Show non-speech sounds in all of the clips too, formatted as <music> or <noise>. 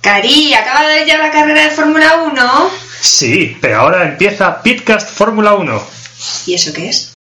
Cari, ¿acaba de ya la carrera de Fórmula 1? Sí, pero ahora empieza Pitcast Fórmula 1. ¿Y eso qué es?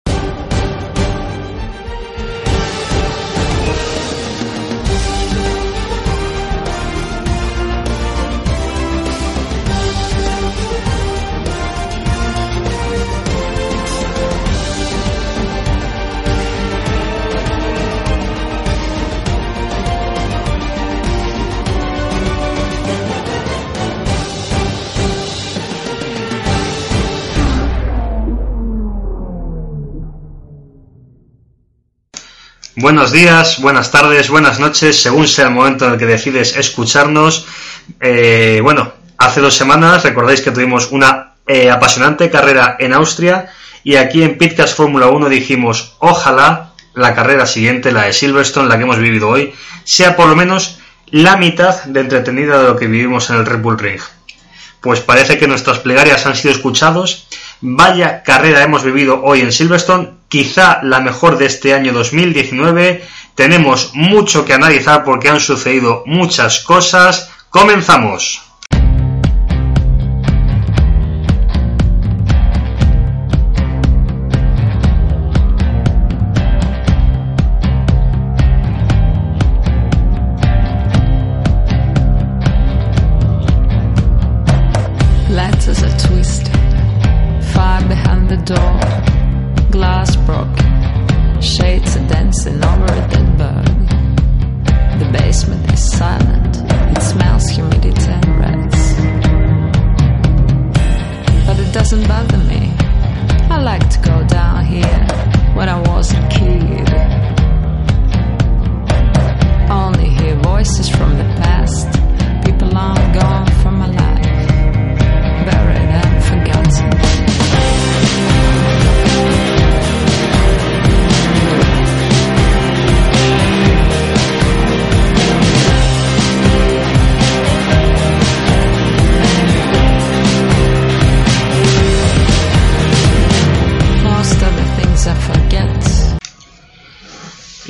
Buenos días, buenas tardes, buenas noches, según sea el momento en el que decides escucharnos. Eh, bueno, hace dos semanas recordáis que tuvimos una eh, apasionante carrera en Austria y aquí en Pitcast Fórmula 1 dijimos, ojalá la carrera siguiente, la de Silverstone, la que hemos vivido hoy, sea por lo menos la mitad de entretenida de lo que vivimos en el Red Bull Ring. Pues parece que nuestras plegarias han sido escuchados. Vaya carrera hemos vivido hoy en Silverstone, quizá la mejor de este año 2019. Tenemos mucho que analizar porque han sucedido muchas cosas. Comenzamos.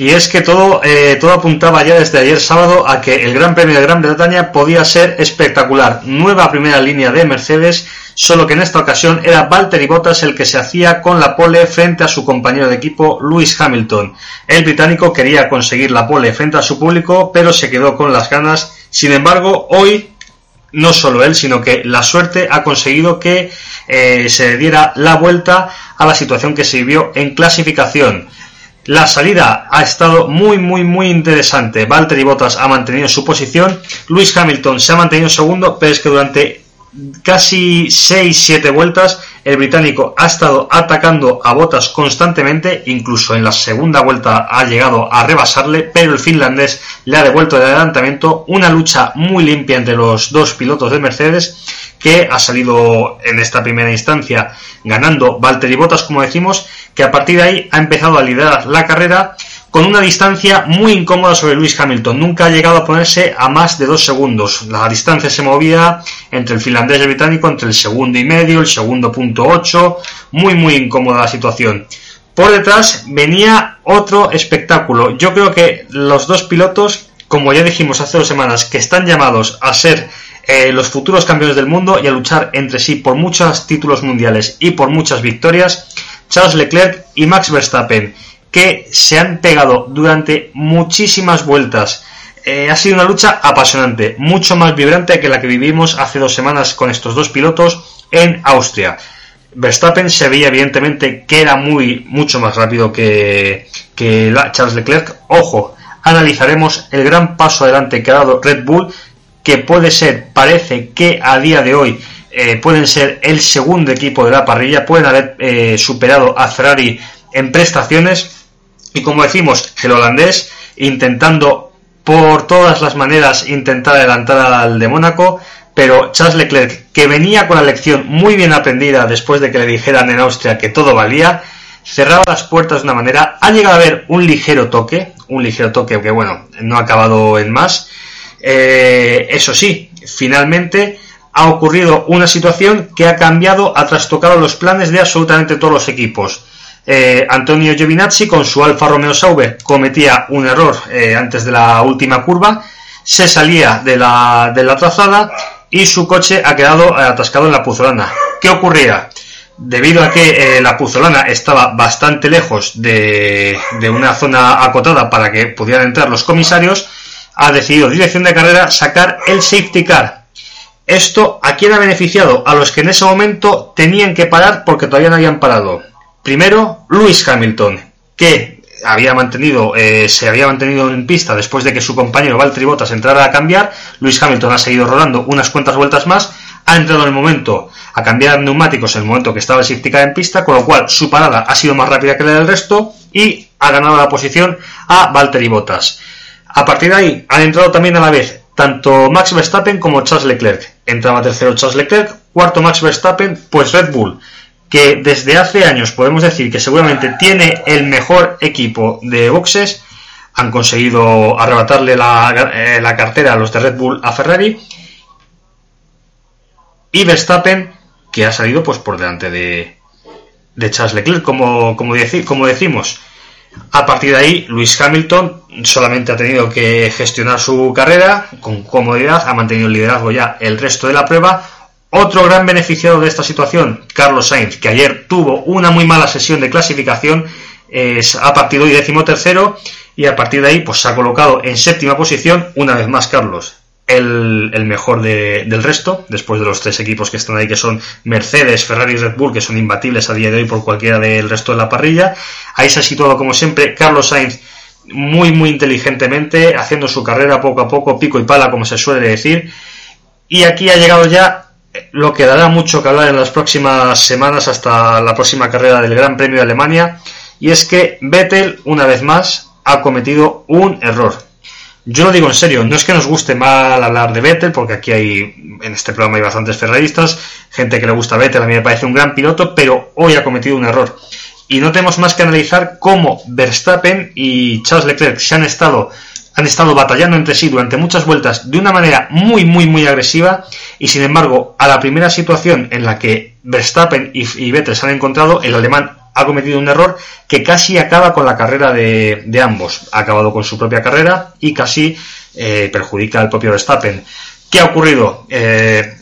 Y es que todo, eh, todo apuntaba ya desde ayer sábado a que el Gran Premio de Gran Bretaña podía ser espectacular. Nueva primera línea de Mercedes, solo que en esta ocasión era Valtteri Bottas el que se hacía con la pole frente a su compañero de equipo Lewis Hamilton. El británico quería conseguir la pole frente a su público, pero se quedó con las ganas. Sin embargo, hoy no solo él, sino que la suerte ha conseguido que eh, se diera la vuelta a la situación que se vivió en clasificación. La salida ha estado muy, muy, muy interesante. Valtteri Bottas ha mantenido su posición. Lewis Hamilton se ha mantenido segundo, pero es que durante casi 6-7 vueltas el británico ha estado atacando a Bottas constantemente, incluso en la segunda vuelta ha llegado a rebasarle, pero el finlandés le ha devuelto el adelantamiento. Una lucha muy limpia entre los dos pilotos de Mercedes que ha salido en esta primera instancia ganando Valtteri Bottas, como decimos, que a partir de ahí ha empezado a liderar la carrera con una distancia muy incómoda sobre Lewis Hamilton. Nunca ha llegado a ponerse a más de dos segundos. La distancia se movía entre el finlandés y el británico, entre el segundo y medio, el segundo punto ocho. Muy, muy incómoda la situación. Por detrás venía otro espectáculo. Yo creo que los dos pilotos, como ya dijimos hace dos semanas, que están llamados a ser eh, los futuros campeones del mundo y a luchar entre sí por muchos títulos mundiales y por muchas victorias, Charles Leclerc y Max Verstappen, que se han pegado durante muchísimas vueltas. Eh, ha sido una lucha apasionante, mucho más vibrante que la que vivimos hace dos semanas con estos dos pilotos en Austria. Verstappen se veía evidentemente que era muy mucho más rápido que, que Charles Leclerc. Ojo, analizaremos el gran paso adelante que ha dado Red Bull, que puede ser, parece que a día de hoy eh, pueden ser el segundo equipo de la parrilla, pueden haber eh, superado a Ferrari en prestaciones y como decimos, el holandés intentando por todas las maneras intentar adelantar al de Mónaco, pero Charles Leclerc, que venía con la lección muy bien aprendida después de que le dijeran en Austria que todo valía, cerraba las puertas de una manera, ha llegado a haber un ligero toque, un ligero toque que bueno, no ha acabado en más. Eh, eso sí, finalmente ha ocurrido una situación que ha cambiado, ha trastocado los planes de absolutamente todos los equipos. Eh, Antonio Giovinazzi con su Alfa Romeo Sauber cometía un error eh, antes de la última curva, se salía de la, de la trazada y su coche ha quedado atascado en la puzolana. ¿Qué ocurría? Debido a que eh, la puzolana estaba bastante lejos de, de una zona acotada para que pudieran entrar los comisarios, ha decidido dirección de carrera sacar el safety car. Esto, ¿a quién ha beneficiado? A los que en ese momento tenían que parar porque todavía no habían parado. Primero, Lewis Hamilton, que había mantenido, eh, se había mantenido en pista después de que su compañero Valtteri Bottas entrara a cambiar. Lewis Hamilton ha seguido rodando unas cuantas vueltas más, ha entrado en el momento a cambiar neumáticos en el momento que estaba el en pista, con lo cual su parada ha sido más rápida que la del resto y ha ganado la posición a Valtteri Bottas. A partir de ahí han entrado también a la vez tanto Max Verstappen como Charles Leclerc. Entraba tercero Charles Leclerc, cuarto Max Verstappen, pues Red Bull que desde hace años podemos decir que seguramente tiene el mejor equipo de boxes, han conseguido arrebatarle la, eh, cartera a los de Red Bull a Ferrari, y Verstappen, que ha salido pues por delante de, de Charles Leclerc, como, como, como decimos. A partir de ahí, Luis Hamilton solamente ha tenido que gestionar su carrera con comodidad, ha mantenido el liderazgo ya el resto de la prueba, otro gran beneficiado de esta situación, Carlos Sainz, que ayer tuvo una muy mala sesión de clasificación, ha partido hoy décimo tercero y a partir de ahí pues se ha colocado en séptima posición, una vez más Carlos, el, mejor del resto, después de los tres equipos que están ahí, que son Mercedes, Ferrari y Red Bull, que son imbatibles a día de hoy por cualquiera del resto de la parrilla. Ahí se ha situado, como siempre, Carlos Sainz muy, muy inteligentemente, haciendo su carrera poco a poco, pico y pala, como se suele decir. Y aquí ha llegado ya lo que dará mucho que hablar en las próximas semanas hasta la próxima carrera del Gran Premio de Alemania, y es que Vettel, una vez más, ha cometido un error. Yo lo digo en serio, no es que nos guste mal hablar de Vettel, porque aquí hay, en este programa hay bastantes ferraristas, gente que le gusta Vettel, a mí me parece un gran piloto, pero hoy ha cometido un error. Y no tenemos más que analizar cómo Verstappen y Charles Leclerc se han estado han estado batallando entre sí durante muchas vueltas de una manera muy, muy, muy agresiva y sin embargo, a la primera situación en la que Verstappen y, Vettel se han encontrado, el alemán ha cometido un error que casi acaba con la carrera de, ambos. Ha acabado con su propia carrera y casi eh, perjudica al propio Verstappen. ¿Qué ha ocurrido? Eh,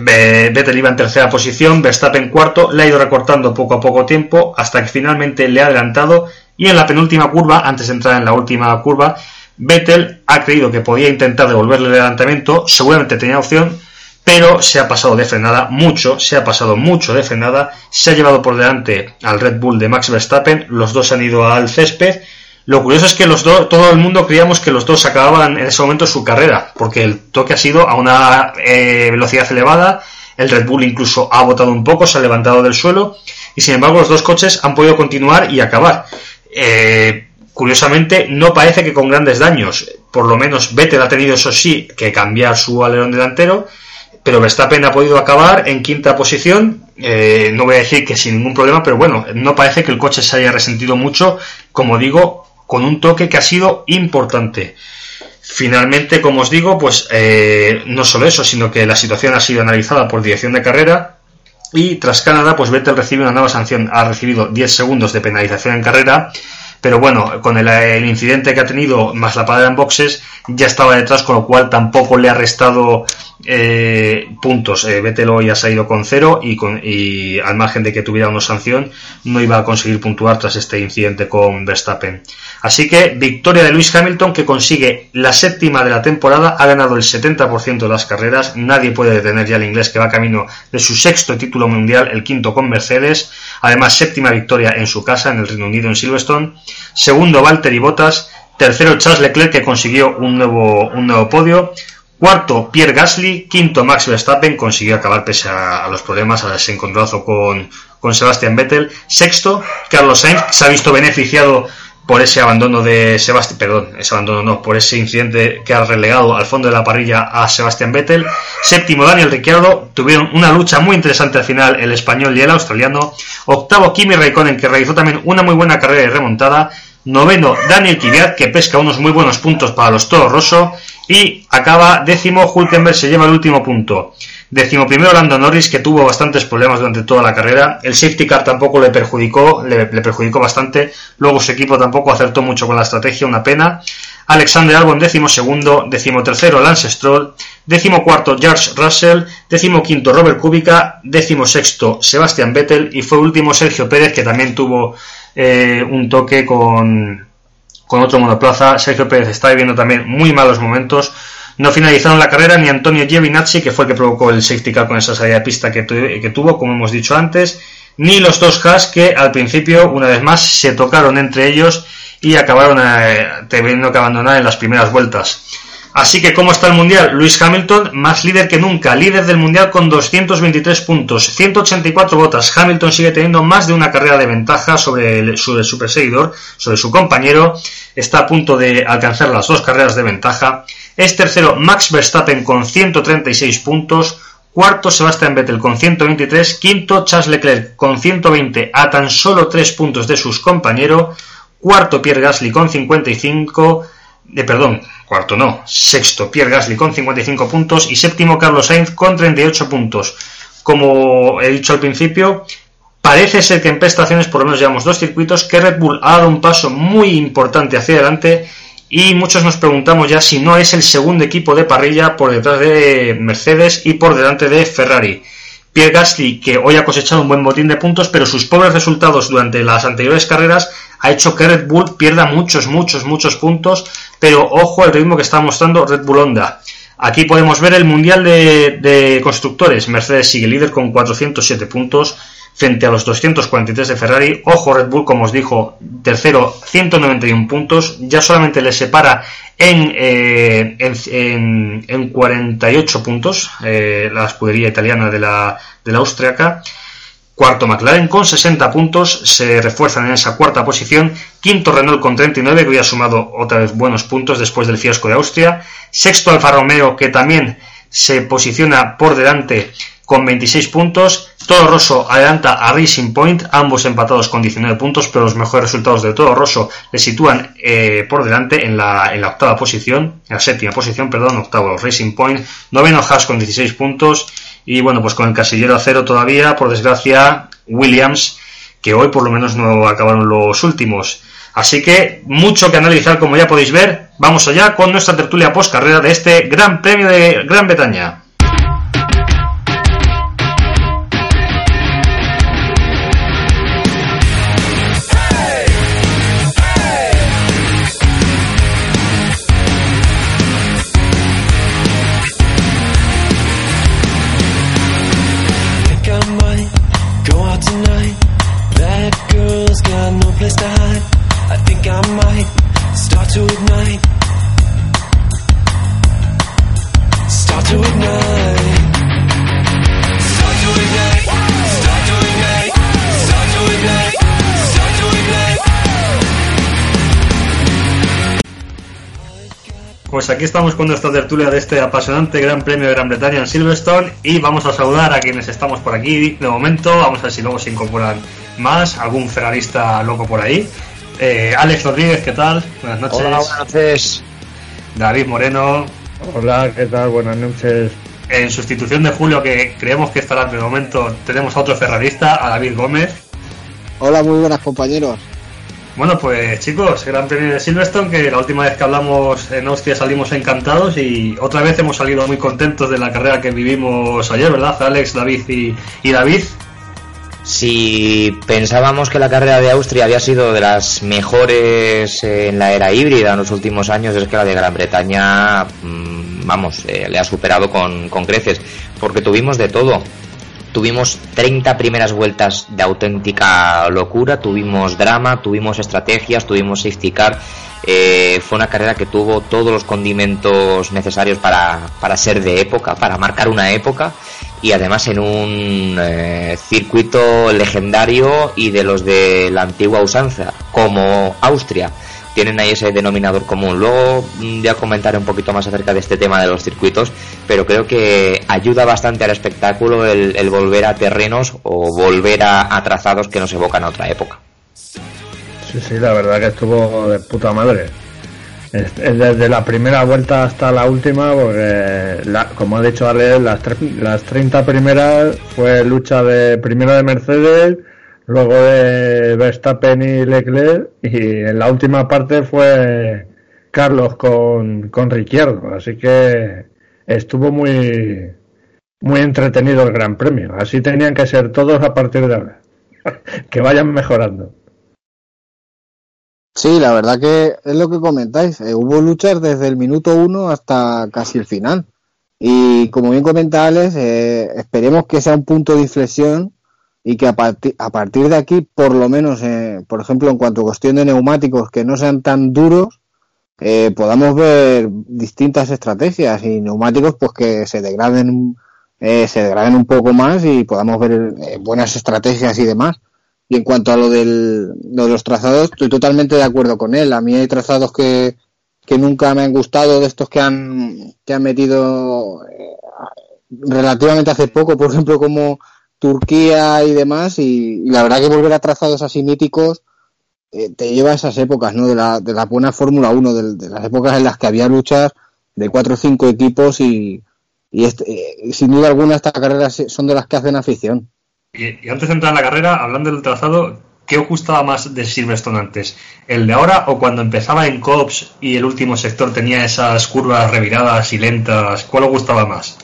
Vettel iba en tercera posición, Verstappen cuarto, le ha ido recortando poco a poco tiempo hasta que finalmente le ha adelantado y en la penúltima curva, antes de entrar en la última curva, Vettel ha creído que podía intentar devolverle el adelantamiento, seguramente tenía opción, pero se ha pasado de frenada mucho, se ha pasado mucho de frenada, se ha llevado por delante al Red Bull de Max Verstappen, los dos han ido al césped. Lo curioso es que los dos, todo el mundo creíamos que los dos acababan en ese momento su carrera, porque el toque ha sido a una eh, velocidad elevada, el Red Bull incluso ha botado un poco, se ha levantado del suelo, y sin embargo los dos coches han podido continuar y acabar. Eh, Curiosamente, no parece que con grandes daños. Por lo menos Vettel ha tenido, eso sí, que cambiar su alerón delantero. Pero Verstappen ha podido acabar en quinta posición. Eh, no voy a decir que sin ningún problema, pero bueno, no parece que el coche se haya resentido mucho. Como digo, con un toque que ha sido importante. Finalmente, como os digo, pues eh, no solo eso, sino que la situación ha sido analizada por dirección de carrera y tras Canadá, pues Vettel recibe una nueva sanción. Ha recibido 10 segundos de penalización en carrera pero bueno, con el, incidente que ha tenido más la parada en boxes, ya estaba detrás, con lo cual tampoco le ha restado eh, puntos. Eh, Vettel hoy ha salido con cero y, con, y al margen de que tuviera una sanción, no iba a conseguir puntuar tras este incidente con Verstappen. Así que victoria de Lewis Hamilton que consigue la séptima de la temporada, ha ganado el 70% de las carreras, nadie puede detener ya al inglés que va camino de su sexto título mundial, el quinto con Mercedes, además séptima victoria en su casa, en el Reino Unido, en Silverstone, segundo Valtteri Bottas, tercero Charles Leclerc que consiguió un nuevo, un nuevo podio, Cuarto, Pierre Gasly. Quinto, Max Verstappen. Consiguió acabar pese a, los problemas, a ese encontronazo con, con Sebastian Vettel. Sexto, Carlos Sainz. Se ha visto beneficiado por ese abandono de Sebastián, perdón, ese abandono no, por ese incidente que ha relegado al fondo de la parrilla a Sebastián Vettel. Séptimo, Daniel Ricciardo, tuvieron una lucha muy interesante al final el español y el australiano. Octavo, Kimi Raikkonen, que realizó también una muy buena carrera de remontada. Noveno, Daniel Kvyat, que pesca unos muy buenos puntos para los Toro Rosso. Y acaba décimo, Hulkenberg se lleva el último punto. Décimo primero Lando Norris, que tuvo bastantes problemas durante toda la carrera. El safety car tampoco le perjudicó, le, perjudicó bastante. Luego su equipo tampoco acertó mucho con la estrategia, una pena. Alexander Albon, décimo segundo. Décimo tercero Lance Stroll. Décimo cuarto George Russell. Décimo quinto Robert Kubica. Décimo sexto Sebastian Vettel. Y fue último Sergio Pérez, que también tuvo eh, un toque con, con otro monoplaza. Sergio Pérez está viviendo también muy malos momentos no finalizaron la carrera ni Antonio Giovinazzi, que fue el que provocó el safety car con esa salida de pista que, tuvo, como hemos dicho antes, ni los dos Haas que al principio, una vez más, se tocaron entre ellos y acabaron eh, teniendo que abandonar en las primeras vueltas. Así que, ¿cómo está el Mundial? Luis Hamilton, más líder que nunca, líder del Mundial con 223 puntos, 184 botas. Hamilton sigue teniendo más de una carrera de ventaja sobre, su perseguidor, sobre su compañero. Está a punto de alcanzar las dos carreras de ventaja. Es tercero Max Verstappen con 136 puntos. Cuarto Sebastian Vettel con 123. Quinto Charles Leclerc con 120 a tan solo 3 puntos de sus compañeros. Cuarto Pierre Gasly con 55 de perdón, cuarto no, sexto Pierre Gasly con 55 puntos y séptimo Carlos Sainz con 38 puntos. Como he dicho al principio, parece ser que en prestaciones por lo menos llevamos dos circuitos que Red Bull ha dado un paso muy importante hacia adelante y muchos nos preguntamos ya si no es el segundo equipo de parrilla por detrás de Mercedes y por delante de Ferrari. Pierre Gasly, que hoy ha cosechado un buen botín de puntos, pero sus pobres resultados durante las anteriores carreras ha hecho que Red Bull pierda muchos, muchos, muchos puntos, pero ojo al ritmo que está mostrando Red Bull Honda. Aquí podemos ver el Mundial de, Constructores. Mercedes sigue líder con 407 puntos frente a los 243 de Ferrari. Ojo Red Bull, como os dijo, tercero, 191 puntos. Ya solamente le separa en, eh, en, 48 puntos eh, la escudería italiana de la, de la austriaca. Cuarto McLaren con 60 puntos, se refuerzan en esa cuarta posición. Quinto Renault con 39, que hoy ha sumado otra vez buenos puntos después del fiasco de Austria. Sexto Alfa Romeo, que también se posiciona por delante con 26 puntos. Todo Rosso adelanta a Racing Point, ambos empatados con 19 puntos, pero los mejores resultados de Todo Rosso le sitúan eh, por delante en la, en la, octava posición, en la séptima posición, perdón, octavo Racing Point, noveno Haas con 16 puntos y bueno, pues con el casillero a cero todavía, por desgracia, Williams, que hoy por lo menos no acabaron los últimos. Así que mucho que analizar, como ya podéis ver. Vamos allá con nuestra tertulia post carrera de este Gran Premio de Gran Bretaña. Aquí estamos con nuestra tertulia de este apasionante Gran Premio de Gran Bretaña en Silverstone y vamos a saludar a quienes estamos por aquí de momento. Vamos a ver si luego se incorporan más, algún ferrarista loco por ahí. Eh, Alex Rodríguez, ¿qué tal? Buenas noches. Hola, buenas noches. David Moreno. Hola, ¿qué tal? Buenas noches. En sustitución de Julio, que creemos que estará de momento, tenemos a otro ferrarista, a David Gómez. Hola, muy buenas compañeros. Bueno, pues chicos, Gran Premio de Silverstone, que la última vez que hablamos en Austria salimos encantados y otra vez hemos salido muy contentos de la carrera que vivimos ayer, ¿verdad? Alex, David y, David. Si pensábamos que la carrera de Austria había sido de las mejores en la era híbrida en los últimos años, es que la de Gran Bretaña, mm, vamos, eh, le ha superado con, con creces, porque tuvimos de todo Tuvimos 30 primeras vueltas de auténtica locura, tuvimos drama, tuvimos estrategias, tuvimos safety car. Eh, fue una carrera que tuvo todos los condimentos necesarios para, para ser de época, para marcar una época y además en un eh, circuito legendario y de los de la antigua usanza, como Austria. Tienen ahí ese denominador común. Luego mm, ya comentaré un poquito más acerca de este tema de los circuitos, pero creo que ayuda bastante al espectáculo el, volver a terrenos o volver a, trazados que nos evocan a otra época. Sí, sí, la verdad que estuvo de puta madre. Es- es Desde la primera vuelta hasta la última, porque, la- como ha dicho Ale, las, las 30 primeras fue lucha de primero de Mercedes, luego de Verstappen y Leclerc, y en la última parte fue Carlos con, con Ricciardo. Así que estuvo muy, muy entretenido el Gran Premio. Así tenían que ser todos a partir de ahora. <laughs> que vayan mejorando. Sí, la verdad que es lo que comentáis. eh, hubo luchas desde el minuto uno hasta casi el final. Y como bien comenta Alex, eh, esperemos que sea un punto de inflexión y que a, parti- a partir de aquí, por lo menos, eh, por ejemplo, en cuanto a cuestión de neumáticos que no sean tan duros, eh, podamos ver distintas estrategias y neumáticos pues que se degraden, eh, se degraden un poco más y podamos ver eh, buenas estrategias y demás. Y en cuanto a lo, del, lo de los trazados, estoy totalmente de acuerdo con él. A mí hay trazados que, que nunca me han gustado, de estos que han, que han metido eh, relativamente hace poco, por ejemplo, como Turquía y demás. Y, y la verdad que volver a trazados así míticos eh, te lleva a esas épocas, ¿no? De la, de la buena Fórmula 1, de, las épocas en las que había luchas de cuatro o cinco equipos y, y este- eh, sin duda alguna estas carreras son de las que hacen afición. Y, y antes de entrar en la carrera, hablando del trazado, ¿qué os gustaba más de Silverstone antes? ¿El de ahora o cuando empezaba en Cops y el último sector tenía esas curvas reviradas y lentas? ¿Cuál os gustaba más?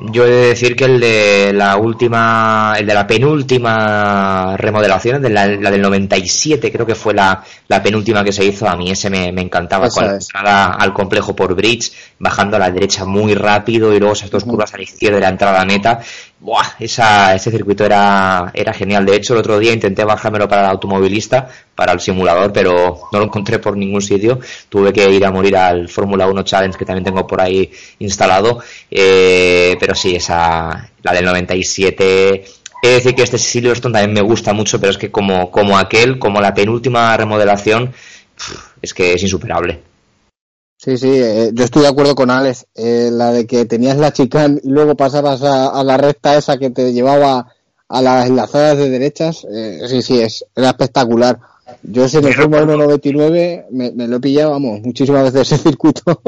Yo he de decir que el de la última, el de la penúltima remodelación, de la, la del 97, creo que fue la, la penúltima que se hizo, a mí ese me, me encantaba, Esa con la es. entrada al complejo por Bridge, bajando a la derecha muy rápido y luego esas dos curvas a la izquierda y la entrada neta. Buah, esa, ese circuito era, era genial. De hecho, el otro día intenté bajármelo para el automovilista, para el simulador, pero no lo encontré por ningún sitio. Tuve que ir a morir al Fórmula 1 Challenge que también tengo por ahí instalado. Eh, pero sí, esa, la del 97. He de decir que este Silverstone también me gusta mucho, pero es que como, como aquel, como la penúltima remodelación, es que es insuperable. Sí, sí, eh, yo estoy de acuerdo con Alex. Eh, la de que tenías la chicane y luego pasabas a, a la recta esa que te llevaba a las enlazadas de derechas, eh, sí, sí, es, era espectacular. Yo ese me Fórmula 1.99 me, me lo he pillado, vamos, muchísimas veces ese <laughs> circuito.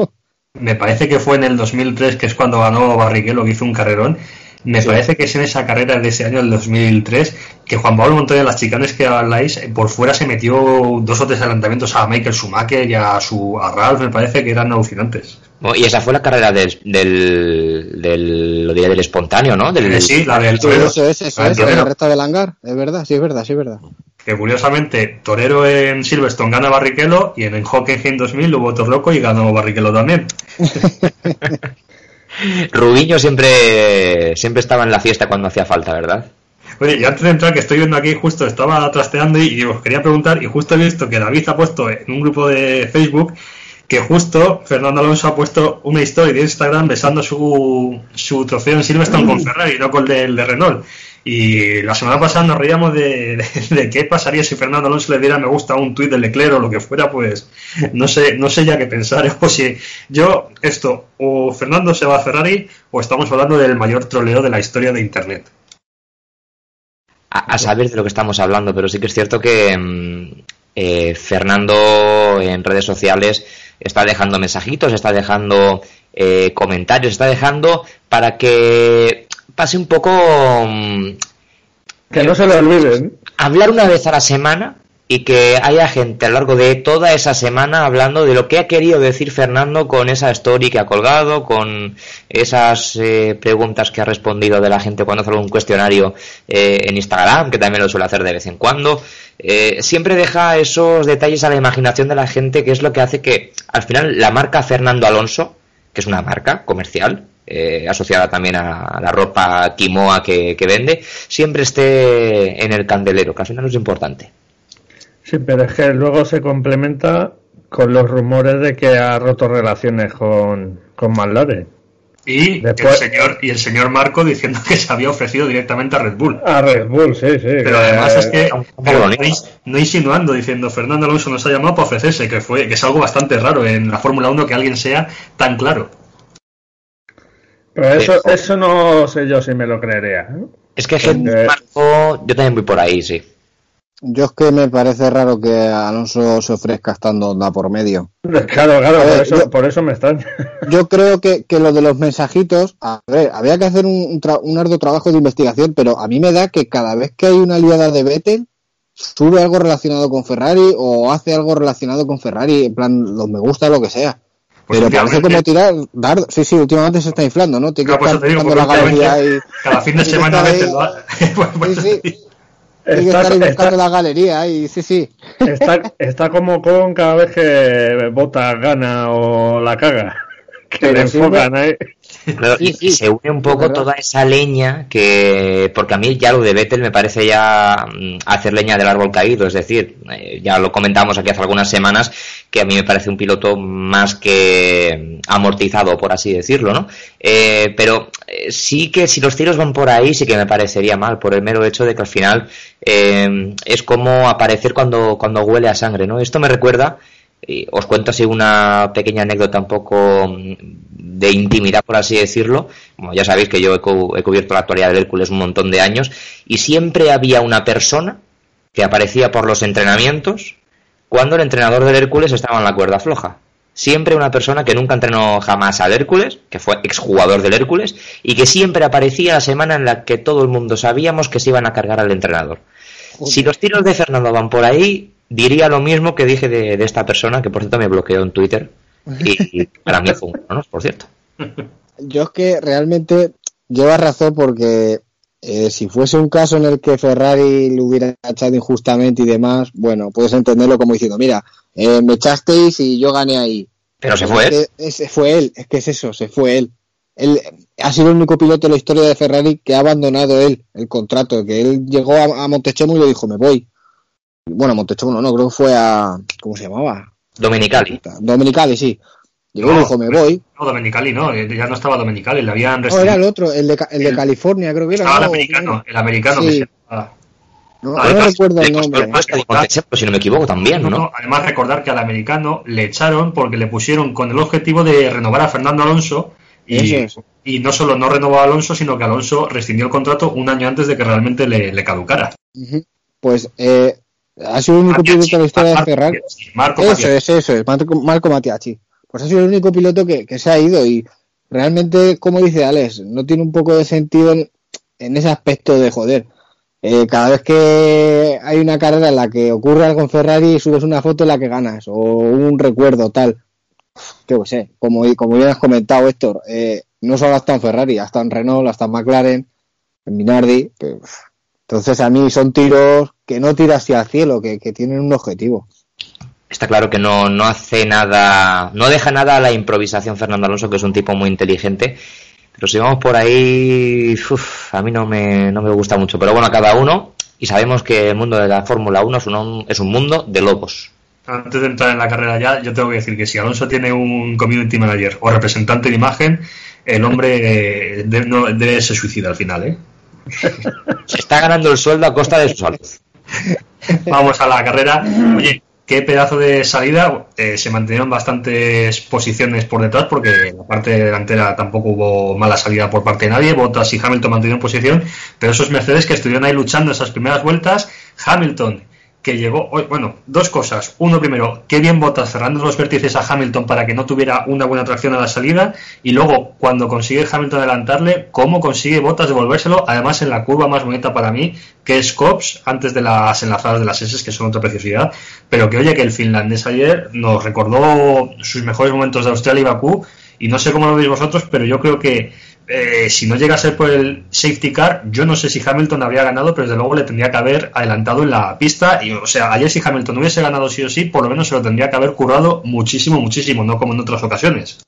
Me parece que fue en el 2003, que es cuando ganó Barrichello, que hizo un carrerón. Me parece que es en esa carrera de ese año, el 2003, que Juan Pablo Montoya, las chicanes que habláis, eh, por fuera se metió dos o tres adelantamientos a Michael Schumacher y a, su, a Ralph, me parece que eran alucinantes. Oh, Y esa fue la carrera del, del, del, lo diré, del espontáneo, ¿no? Del, sí, la del Sí, Torero. eso es, eso es, la recta del hangar, es verdad, sí, es verdad, sí, es verdad. Que curiosamente, Torero en Silverstone gana Barrichello y en Hockenheim 2000 hubo otro loco y ganó Barrichello también. <laughs> <laughs> Rubiño siempre, siempre estaba en la fiesta cuando hacía falta, ¿verdad? Oye, y antes de entrar, que estoy viendo aquí, justo estaba trasteando y, y os quería preguntar, y justo he visto que David ha puesto en un grupo de Facebook que justo Fernando Alonso ha puesto una historia de Instagram besando su, su trofeo en Silverstone con Ferrari, no con el de Renault. Y la semana pasada nos reíamos de, qué pasaría si Fernando Alonso le diera me gusta a un tuit de Leclerc o lo que fuera, pues no sé, no sé ya qué pensar. <laughs> O si yo, esto, o Fernando se va a Ferrari, o estamos hablando del mayor troleo de la historia de Internet. A, a saber de lo que estamos hablando, pero sí que es cierto que mm, eh, Fernando en redes sociales está dejando mensajitos, está dejando eh, comentarios, está dejando para que pase un poco mm, Que no se lo olviden. hablar una vez a la semana y que haya gente a lo largo de toda esa semana hablando de lo que ha querido decir Fernando con esa story que ha colgado, con esas eh, preguntas que ha respondido de la gente cuando hace algún cuestionario eh, en Instagram, que también lo suele hacer de vez en cuando. Eh, siempre deja esos detalles a la imaginación de la gente, que es lo que hace que al final la marca Fernando Alonso, que es una marca comercial, eh, asociada también a la ropa Kimoa que, que vende, siempre esté en el candelero, que al final es importante. Sí, pero es que luego se complementa con los rumores de que ha roto relaciones con, con McLaren. Y Después- el señor y el señor Marco diciendo que se había ofrecido directamente a Red Bull. A Red Bull, sí, sí. Pero que- además es que pero no, no insinuando diciendo Fernando Alonso nos ha llamado para ofrecerse, que fue que es algo bastante raro en la Fórmula 1 que alguien sea tan claro. Pero eso, eso no sé yo si me lo creería. ¿eh? Es que Porque- Helmut Marko, yo también voy por ahí, sí. Yo es que me parece raro que Alonso se ofrezca estando onda por medio. <laughs> Claro, claro, por eso, yo- por eso me extraña. <laughs> Yo creo que, que lo de los mensajitos, a ver, había que hacer un, un, tra- un arduo trabajo de investigación, pero a mí me da que cada vez que hay una liada de Vettel, sube algo relacionado con Ferrari o hace algo relacionado con Ferrari, en plan, los me gusta, lo que sea. Pues pero parece como tirar dardo. Sí, sí, últimamente se está inflando, ¿no? Tiene que eso estar la galería y... Cada fin de semana a veces lo ha- <laughs> Pues- pues- Sí, sí. Tiene que Está, estar ahí buscando la galería y sí, sí. está, <laughs> está como con cada vez que Bota gana o la caga. Que Pero le enfocan ahí. Claro, y, Sí, sí, y se une un poco toda esa leña que, porque a mí ya lo de Vettel me parece ya mm, hacer leña del árbol caído, es decir, eh, ya lo comentamos aquí hace algunas semanas, que a mí me parece un piloto más que amortizado, por así decirlo, ¿no? Eh, pero eh, sí que si los tiros van por ahí, sí que me parecería mal, por el mero hecho de que al final eh, es como aparecer cuando, cuando huele a sangre, ¿no? Esto me recuerda os cuento así una pequeña anécdota un poco mm, de intimidad, por así decirlo. Como ya sabéis que yo he, he cubierto la actualidad del Hércules un montón de años y siempre había una persona que aparecía por los entrenamientos cuando el entrenador del Hércules estaba en la cuerda floja. Siempre una persona que nunca entrenó jamás al Hércules, que fue exjugador del Hércules, y que siempre aparecía la semana en la que todo el mundo sabíamos que se iban a cargar al entrenador. Si los tiros de Fernando van por ahí, diría lo mismo que dije de, de esta persona, que por cierto me bloqueó en Twitter. Y, y para mí fue un ¿no? por cierto. <laughs> Yo es que realmente lleva razón porque eh, si fuese un caso en el que Ferrari lo hubiera echado injustamente y demás, bueno, puedes entenderlo como diciendo, mira, eh, me echasteis y yo gané ahí. Pero se fue. él. ese fue él, es que es eso, se fue él. Él ha sido el único piloto en la historia de Ferrari que ha abandonado él el contrato, que él llegó a, a Montechemo y le dijo, me voy. Bueno, Montechemo no, no, creo que fue a, ¿cómo se llamaba? Domenicali. Dominicali, sí. Llegó y No, dijo, me voy. No, Domenicali no, eh, ya no estaba Domenicali, le habían No, era el restringido. otro, el de, el de California, creo que era. Estaba el ¿no? americano, el americano que Sí. se llamaba. No, Ah, no además, recuerdo el nombre. Montecheno, si no me equivoco, también, No, ¿no? no, además recordar que al americano le echaron porque le pusieron con el objetivo de renovar a Fernando Alonso y, no solo no renovó a Alonso, sino que Alonso rescindió el contrato un año antes de que realmente le, le caducara. Pues eh, ha sido el único piloto de la historia de Ferrari. Matiachi, Marco Eso Matiachi. es, eso es, Marco, Marco Matiachi. Pues ha sido el único piloto que, que se ha ido y realmente, como dice Alex, no tiene un poco de sentido en, en ese aspecto de joder. Eh, cada vez que hay una carrera en la que ocurre algo en Ferrari, subes una foto en la que ganas o un recuerdo tal. Yo qué sé, como, como bien has comentado, Héctor, eh, no solo hasta en Ferrari, hasta en Renault, hasta en McLaren, en Minardi. pues, entonces a mí son tiros que no tiras hacia el cielo, que, que tienen un objetivo. Está claro que no, no hace nada, no deja nada a la improvisación Fernando Alonso, que es un tipo muy inteligente. Pero si vamos por ahí, uf, a mí no me, no me gusta mucho. Pero bueno, a cada uno, y sabemos que el mundo de la Fórmula 1 es un, es un mundo de lobos. Antes de entrar en la carrera ya, yo tengo que decir que si Alonso tiene un community manager o representante de imagen, el hombre eh, de- no- debe se suicida al final, ¿eh? <laughs> Se está ganando el sueldo a costa de su salud. Vamos a la carrera. Oye, qué pedazo de salida. Eh, se mantuvieron bastantes posiciones por detrás porque en la parte delantera tampoco hubo mala salida por parte de nadie. Bottas y Hamilton mantuvieron posición, pero esos Mercedes que estuvieron ahí luchando esas primeras vueltas. Hamilton que llegó, bueno, dos cosas. Uno primero, qué bien Bottas cerrando los vértices a Hamilton para que no tuviera una buena tracción a la salida. Y luego, cuando consigue Hamilton adelantarle, cómo consigue Bottas devolvérselo, además en la curva más bonita para mí, que es Cops, antes de las enlazadas de las S, que son otra preciosidad. Pero que oye, que el finlandés ayer nos recordó sus mejores momentos de Australia y Bakú. Y no sé cómo lo veis vosotros, pero yo creo que eh, si no llega a ser por el safety car, yo no sé si Hamilton habría ganado, pero desde luego le tendría que haber adelantado en la pista. Y, o sea, ayer si Hamilton hubiese ganado sí o sí, por lo menos se lo tendría que haber currado muchísimo, muchísimo, no como en otras ocasiones.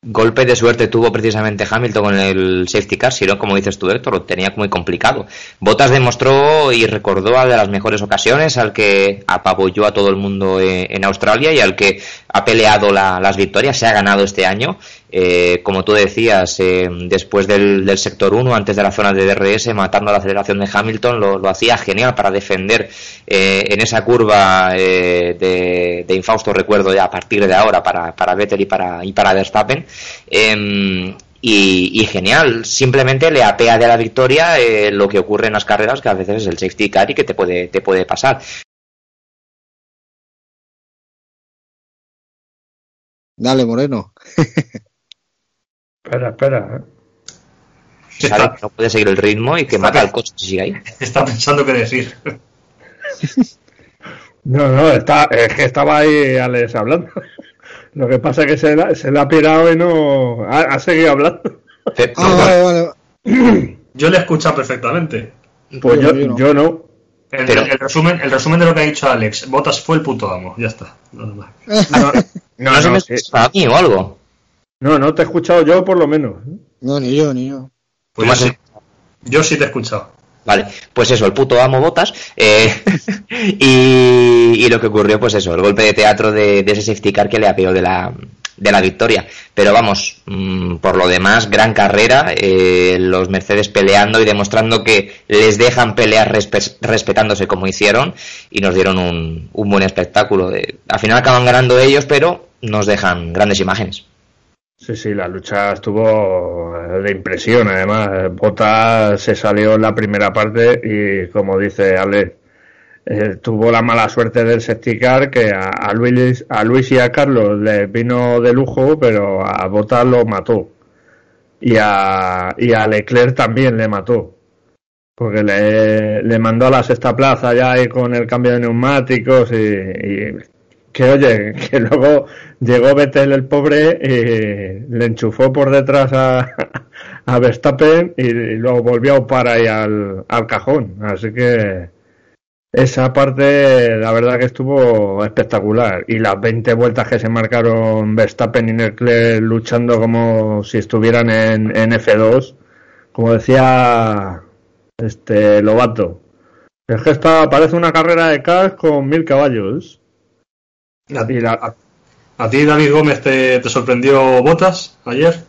Golpe de suerte tuvo precisamente Hamilton con el safety car, si no, como dices tú, Héctor, lo tenía muy complicado. Bottas demostró y recordó a de las mejores ocasiones al que apabulló a todo el mundo eh, en Australia y al que ha peleado la- las victorias, se ha ganado este año. Eh, como tú decías, eh, después del, sector 1, antes de la zona de DRS, matando la aceleración de Hamilton, lo, lo hacía genial para defender eh, en esa curva de, de, infausto recuerdo ya a partir de ahora para, para Vettel y para, y para Verstappen. Em, y, y, genial, simplemente le apea de la victoria lo que ocurre en las carreras, que a veces es el safety car y que te puede, te puede pasar. Dale, Moreno. <laughs> espera, espera. Sabe que no puede seguir el ritmo y que mata al coche si sigue ahí. Está pensando qué decir. <laughs> No, no, está, es que estaba ahí Alex hablando. Lo que pasa es que se, la, se le ha pirado y no. Ha, ha seguido hablando. Ah, vale, vale. Yo le he escuchado perfectamente. Pues yo, yo no. El, Pero- el resumen, el resumen de lo que ha dicho Alex. Botas fue el puto amo. Ya está. Nada más. <laughs> No, No, no, se me no, sí. escucha a mí o algo. No, no te he escuchado yo por lo menos. No, ni yo, ni yo. Pues ¿Cómo yo, sí, yo sí te he escuchado. Vale, pues eso, el puto amo botas. eh, <laughs> y, y lo que ocurrió, pues eso, el golpe de teatro de, de ese safety car que le apeó de la, de la victoria. Pero vamos, mm, por lo demás, gran carrera. eh, los Mercedes peleando y demostrando que les dejan pelear respe- respetándose como hicieron y nos dieron un, un buen espectáculo. Eh, al final acaban ganando ellos, pero nos dejan grandes imágenes. Sí, sí, la lucha estuvo eh, de impresión. Además, Bota se salió en la primera parte y, como dice Ale, eh, tuvo la mala suerte del safety-car que a, Luis, a Luis y a Carlos les vino de lujo, pero a Bota lo mató. Y a, y a Leclerc también le mató. Porque le, le mandó a la sexta plaza ya ahí con el cambio de neumáticos y que oye, que luego llegó Vettel el pobre y le enchufó por detrás a, a Verstappen y, luego volvió a upar ahí al, al cajón. Así que esa parte la verdad que estuvo espectacular. Y las 20 vueltas que se marcaron Verstappen y Leclerc luchando como si estuvieran en, en F2, como decía este Lobato. Es que esta parece una carrera de cars con mil caballos. ¿A, ti, David Gómez, te, sorprendió Botas ayer?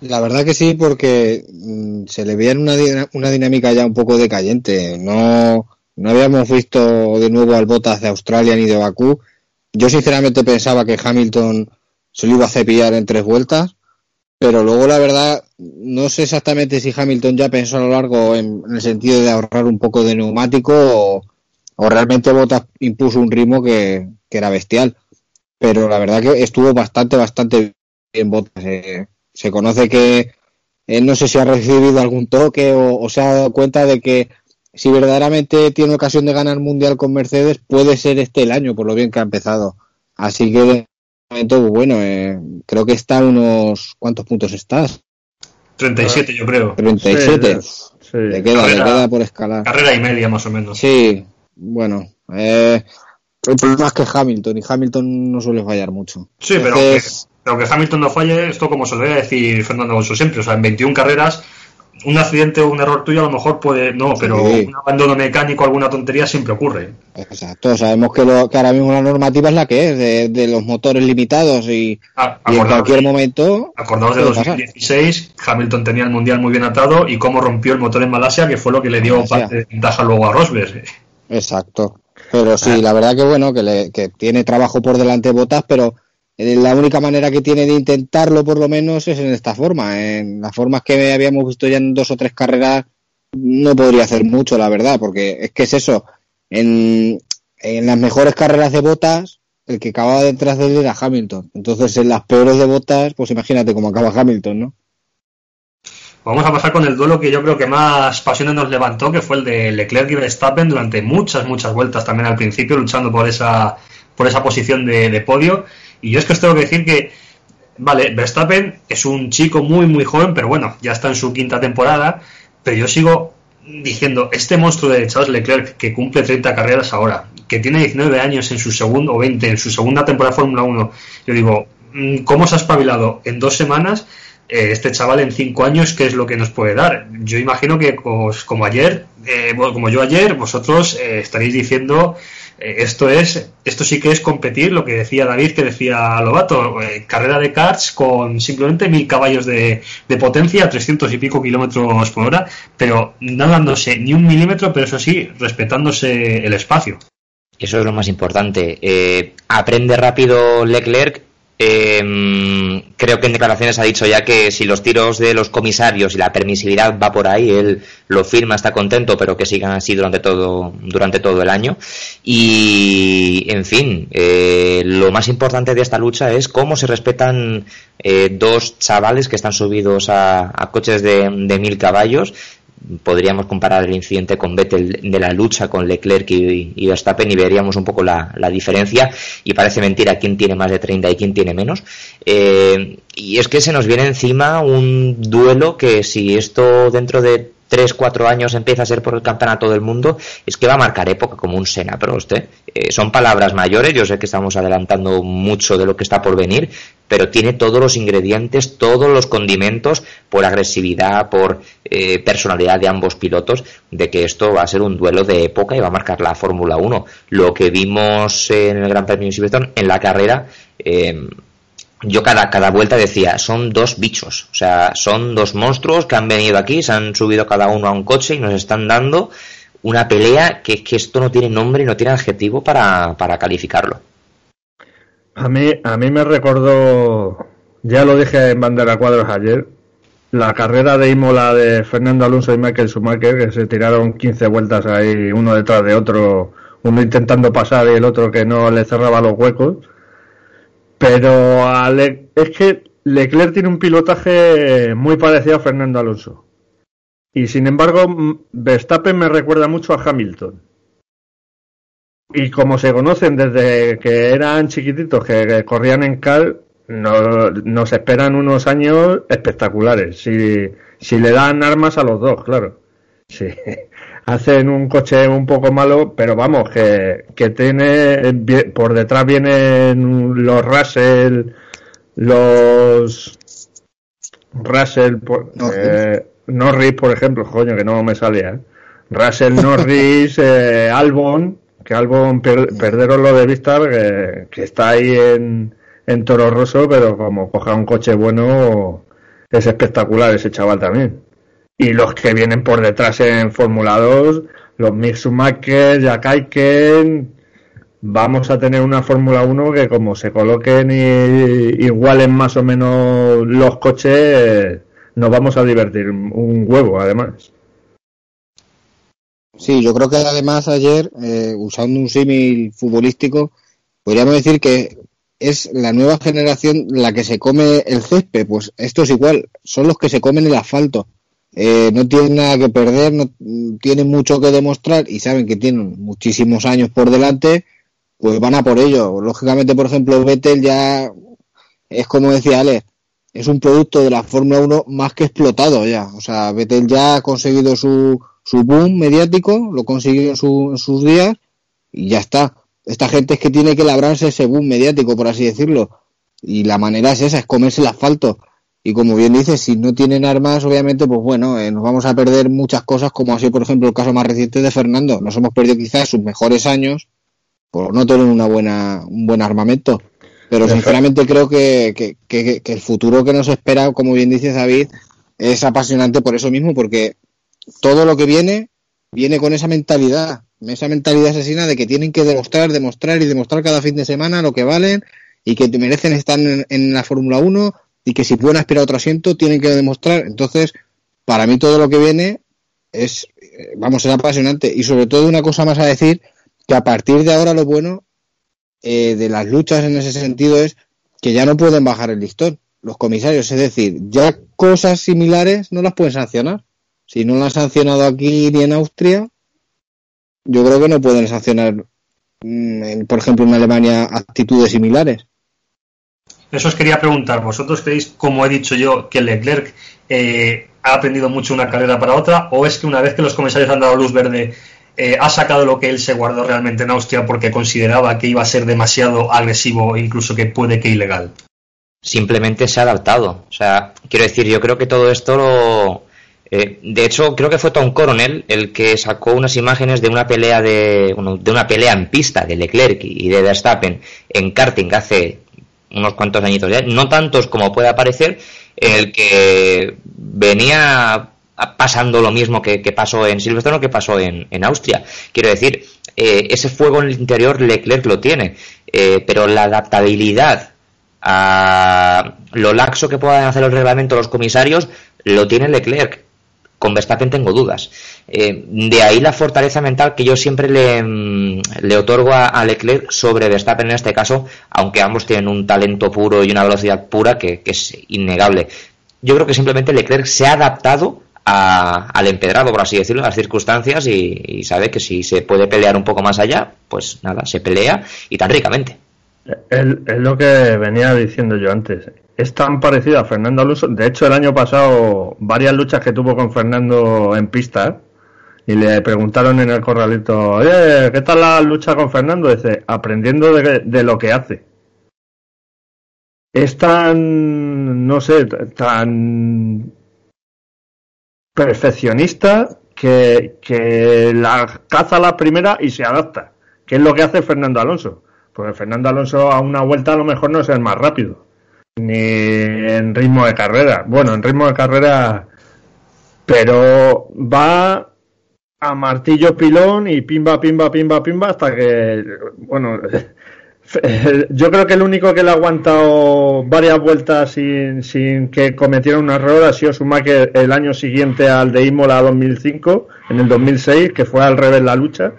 La verdad que sí, porque mm, se le veía en una, una dinámica ya un poco decayente. No, no habíamos visto de nuevo al Botas de Australia ni de Bakú. Yo sinceramente pensaba que Hamilton se lo iba a cepillar en tres vueltas, pero luego la verdad no sé exactamente si Hamilton ya pensó a lo largo en, en el sentido de ahorrar un poco de neumático o, o realmente Botas impuso un ritmo que, que era bestial. Pero la verdad que estuvo bastante, bastante bien Botas. eh. Se conoce que eh, no sé si ha recibido algún toque o, o se ha dado cuenta de que si verdaderamente tiene ocasión de ganar mundial con Mercedes, puede ser este el año, por lo bien que ha empezado. Así que de momento, pues bueno, eh, creo que está a unos. ¿Cuántos puntos estás? 37, yo creo. 37. sí. Le queda, le queda por escalar. Carrera y media, más o menos. Sí, bueno. Eh, el problema es que Hamilton, y Hamilton no suele fallar mucho. Sí, pero aunque, pero aunque Hamilton no falle, esto como solía decir Fernando Alonso siempre, o sea, en 21 carreras, un accidente o un error tuyo a lo mejor puede, no, pero Sí. un abandono mecánico, alguna tontería siempre ocurre. Exacto, sabemos que, lo, que ahora mismo la normativa es la que es, de, de los motores limitados y, A- y en cualquier momento. Acordaos de puede pasar. 2016, Hamilton tenía el mundial muy bien atado y cómo rompió el motor en Malasia, que fue lo que le dio Malasia. parte de ventaja luego a Rosberg. Exacto. Pero Ah. sí, la verdad que bueno, que, le, que tiene trabajo por delante Botas, pero eh, la única manera que tiene de intentarlo por lo menos es en esta forma. En las formas que habíamos visto ya en dos o tres carreras no podría hacer mucho, la verdad, porque es que es eso. En, en las mejores carreras de Botas, el que acababa detrás de él era Hamilton. Entonces en las peores de Botas, pues imagínate cómo acaba Hamilton, ¿no? Vamos a pasar con el duelo que yo creo que más pasiones nos levantó, que fue el de Leclerc y Verstappen durante muchas, muchas vueltas también al principio, luchando por esa, por esa posición de, de podio. Y yo es que os tengo que decir que, vale, Verstappen es un chico muy, muy joven, pero bueno, ya está en su quinta temporada, pero yo sigo diciendo, este monstruo de Charles Leclerc que cumple 30 carreras ahora, que tiene 19 años en su segundo, o 20 en su segunda temporada de Fórmula 1, yo digo, mm, ¿cómo se ha espabilado en dos semanas? Eh, este chaval en cinco años, ¿qué es lo que nos puede dar? Yo imagino que pues, como ayer, eh, como yo ayer, vosotros eh, estaréis diciendo esto es, esto sí que es competir, lo que decía David, que decía Lobato, carrera de karts con simplemente mil caballos de, de potencia, 300 y pico kilómetros por hora, pero no dándose ni un milímetro, pero eso sí, respetándose el espacio. Eso es lo más importante. Aprende rápido Leclerc eh, creo que en declaraciones ha dicho ya que si los tiros de los comisarios y la permisividad va por ahí, él lo firma, está contento, pero que sigan así durante todo, durante todo el año. Y, en fin, eh, lo más importante de esta lucha es cómo se respetan eh, dos chavales que están subidos a, coches de mil caballos podríamos comparar el incidente con Vettel de la lucha con Leclerc y, Verstappen y veríamos un poco la, diferencia. Y parece mentira quién tiene más de 30 y quién tiene menos. Eh, y es que se nos viene encima un duelo que si esto dentro de 3, 4 años empieza a ser por el campeonato del mundo, es que va a marcar época como un Sena Prost. ¿eh? Eh, son palabras mayores, yo sé que estamos adelantando mucho de lo que está por venir, pero tiene todos los ingredientes, todos los condimentos por agresividad, por eh, personalidad de ambos pilotos, de que esto va a ser un duelo de época y va a marcar la Fórmula 1. Lo que vimos en el Gran Premio de Silverstone, en la carrera, yo cada, cada vuelta decía, son dos bichos, o sea, son dos monstruos que han venido aquí, se han subido cada uno a un coche y nos están dando una pelea que, que esto no tiene nombre y no tiene adjetivo para, para calificarlo. A mí, a mí me recordó, ya lo dije en Bandera Cuadros ayer, la carrera de Imola de Fernando Alonso y Michael Schumacher, que se tiraron 15 vueltas ahí, uno detrás de otro, uno intentando pasar y el otro que no le cerraba los huecos pero es que Leclerc tiene un pilotaje muy parecido a Fernando Alonso. Y sin embargo, Verstappen me recuerda mucho a Hamilton. Y como se conocen desde que eran chiquititos, que, corrían en cal, nos esperan unos años espectaculares. Si, si le dan armas a los dos, claro. Sí <laughs> hacen un coche un poco malo, pero vamos, que, que tiene, por detrás vienen los Russell, los Russell, eh, Norris, por ejemplo, coño, que no me salía, ¿eh? Russell, Norris, <laughs> eh, Albon, que Albon per, lo de vista, que, que, está ahí en, en Toro Rosso, pero como coja un coche bueno, es espectacular ese chaval también y los que vienen por detrás en Fórmula 2, los Mick Schumacher, vamos a tener una Fórmula 1 que como se coloquen y igualen más o menos los coches, nos vamos a divertir un huevo además. Sí, yo creo que además ayer, eh, usando un símil futbolístico, podríamos decir que es la nueva generación la que se come el césped, pues esto es igual, son los que se comen el asfalto eh, no tienen nada que perder, no tienen mucho que demostrar y saben que tienen muchísimos años por delante, pues van a por ello. Lógicamente, por ejemplo, Vettel ya es como decía Ale, es un producto de la Fórmula 1 más que explotado ya. O sea, Vettel ya ha conseguido su, su boom mediático, lo consiguió en, su, en sus días y ya está. Esta gente es que tiene que labrarse ese boom mediático, por así decirlo. Y la manera es esa, es comerse el asfalto. Y como bien dices, si no tienen armas, obviamente, pues bueno, eh, nos vamos a perder muchas cosas, como ha sido, por ejemplo, el caso más reciente de Fernando. Nos hemos perdido quizás sus mejores años por no tener una buena, un buen armamento. Pero sinceramente creo que, que, que, que, el futuro que nos espera, como bien dice David, es apasionante por eso mismo, porque todo lo que viene, viene con esa mentalidad, esa mentalidad asesina de que tienen que demostrar, demostrar y demostrar cada fin de semana lo que valen y que merecen estar en, en la Fórmula 1 y que si pueden aspirar a otro asiento tienen que demostrar. Entonces, para mí todo lo que viene es, eh, vamos, es apasionante. Y sobre todo una cosa más a decir, que a partir de ahora lo bueno eh, de las luchas en ese sentido es que ya no pueden bajar el listón los comisarios. Es decir, ya cosas similares no las pueden sancionar. Si no las han sancionado aquí ni en Austria, yo creo que no pueden sancionar, mm, por ejemplo, en Alemania actitudes similares. Eso os quería preguntar, ¿vosotros creéis, como he dicho yo, que Leclerc eh, ha aprendido mucho una carrera para otra? ¿O es que una vez que los comisarios han dado luz verde, eh, ha sacado lo que él se guardó realmente en Austria porque consideraba que iba a ser demasiado agresivo, incluso que puede que ilegal? Simplemente se ha adaptado. O sea, quiero decir, yo creo que todo esto lo, Eh, de hecho, creo que fue Tom Coronel el que sacó unas imágenes de una pelea de, de una pelea en pista de Leclerc y de Verstappen en karting hace unos cuantos añitos ya, no tantos como puede parecer, en el que venía pasando lo mismo que, pasó en Silverstone o que pasó en, Austria. Quiero decir, eh, ese fuego en el interior Leclerc lo tiene, eh, pero la adaptabilidad a lo laxo que puedan hacer el reglamento los comisarios lo tiene Leclerc. Con Verstappen tengo dudas. Eh, de ahí la fortaleza mental que yo siempre le, mm, otorgo a, Leclerc sobre Verstappen en este caso, aunque ambos tienen un talento puro y una velocidad pura que, es innegable. Yo creo que simplemente Leclerc se ha adaptado al empedrado, por así decirlo, a las circunstancias y, sabe que si se puede pelear un poco más allá, pues nada, se pelea y tan ricamente. Es, lo que venía diciendo yo antes. Es tan parecido a Fernando Alonso. De hecho, el año pasado, varias luchas que tuvo con Fernando en pista, y le preguntaron en el corralito, oye, ¿qué tal la lucha con Fernando? Dice, aprendiendo de, de lo que hace. Es tan, no sé, tan perfeccionista que, que la caza la primera y se adapta, que es lo que hace Fernando Alonso. Porque Fernando Alonso a una vuelta a lo mejor no es el más rápido, ni en ritmo de carrera. Bueno, en ritmo de carrera, pero va a martillo pilón y pimba, pimba, pimba, pimba hasta que, bueno, <laughs> yo creo que el único que le ha aguantado varias vueltas sin, sin que cometiera un error ha sido Schumacher el año siguiente al de Imola 2005, en el 2006, que fue al revés la lucha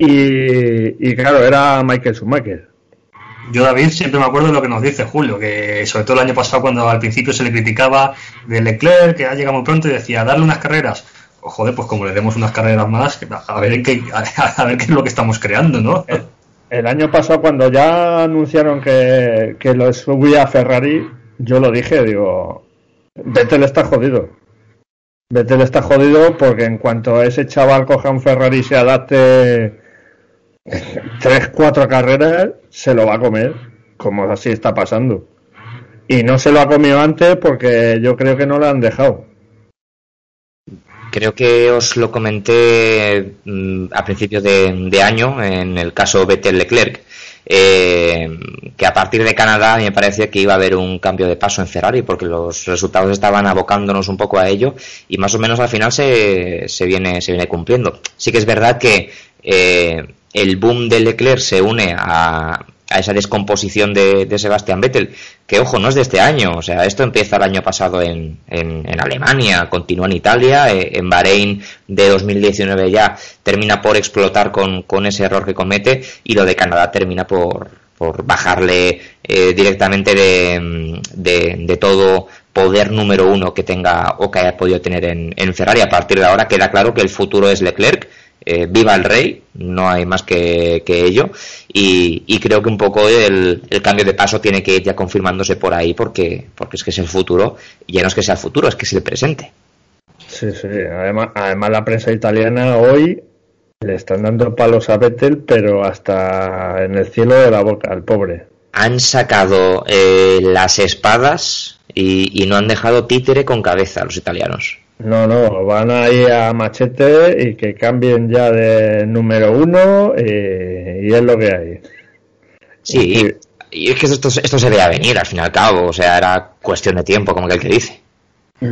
y, claro, era Michael Schumacher. Yo, David, siempre me acuerdo de lo que nos dice Julio, que sobre todo el año pasado, cuando al principio se le criticaba de Leclerc, que ha llegado muy pronto y decía, darle unas carreras. O, joder, pues como le demos unas carreras más, a ver, qué, a, ver qué es lo que estamos creando, ¿no? El, año pasado, cuando ya anunciaron que, que lo subía a Ferrari, yo lo dije, digo, Vettel está jodido. Vettel está jodido porque en cuanto ese chaval coja un Ferrari y se adapte tres, cuatro carreras se lo va a comer, como así está pasando. Y no se lo ha comido antes porque yo creo que no lo han dejado. Creo que os lo comenté mm, a principios de, año en el caso Vettel Leclerc. Eh, que a partir de Canadá me parecía que iba a haber un cambio de paso en Ferrari porque los resultados estaban abocándonos un poco a ello y más o menos al final se, se viene se viene cumpliendo sí que es verdad que eh, el boom de Leclerc se une a, esa descomposición de, de, Sebastián Vettel, que ojo, no es de este año, o sea, esto empieza el año pasado en, en, Alemania, continúa en Italia, eh, en Bahrein de 2019 ya termina por explotar con, con, ese error que comete y lo de Canadá termina por, por bajarle eh, directamente de, de, de, todo poder número uno que tenga o que haya podido tener en, en Ferrari. A partir de ahora queda claro que el futuro es Leclerc eh, viva el rey, no hay más que, ello, y, creo que un poco el, cambio de paso tiene que ir ya confirmándose por ahí, porque, porque es que es el futuro, y ya no es que sea el futuro, es que es el presente. Sí, sí, además, además la prensa italiana hoy le están dando palos a Vettel, pero hasta en el cielo de la boca, al pobre. Han sacado eh, las espadas y, y no han dejado títere con cabeza los italianos. No, no, van a ir a machete y que cambien ya de número uno y, es lo que hay. Sí, y, es que esto, esto se veía venir al fin y al cabo, o sea, era cuestión de tiempo, como el que dice. es,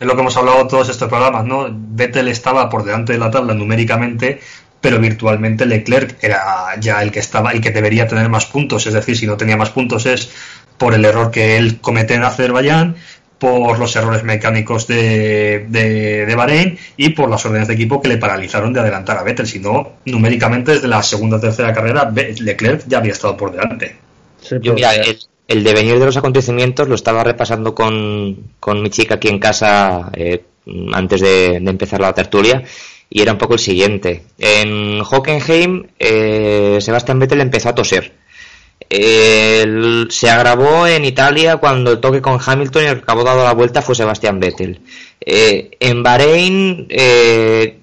lo que hemos, hablado todos estos programas, ¿no? Vettel estaba por delante de la tabla numéricamente, pero virtualmente Leclerc era ya el que estaba, el que debería tener más puntos, es decir, si no tenía más puntos es por el error que él comete en Azerbaiyán por los errores mecánicos de, de, Bahrein y por las órdenes de equipo que le paralizaron de adelantar a Vettel. Si no, numéricamente desde la segunda o tercera carrera, Leclerc ya había estado por delante. Yo, mira, el, devenir de los acontecimientos lo estaba repasando con, con mi chica aquí en casa eh, antes de, empezar la tertulia y era un poco el siguiente. En Hockenheim, eh, Sebastián Vettel empezó a toser se agravó en Italia cuando el toque con Hamilton y el que acabó dado la vuelta fue Sebastián Vettel. Eh, en Bahrein eh,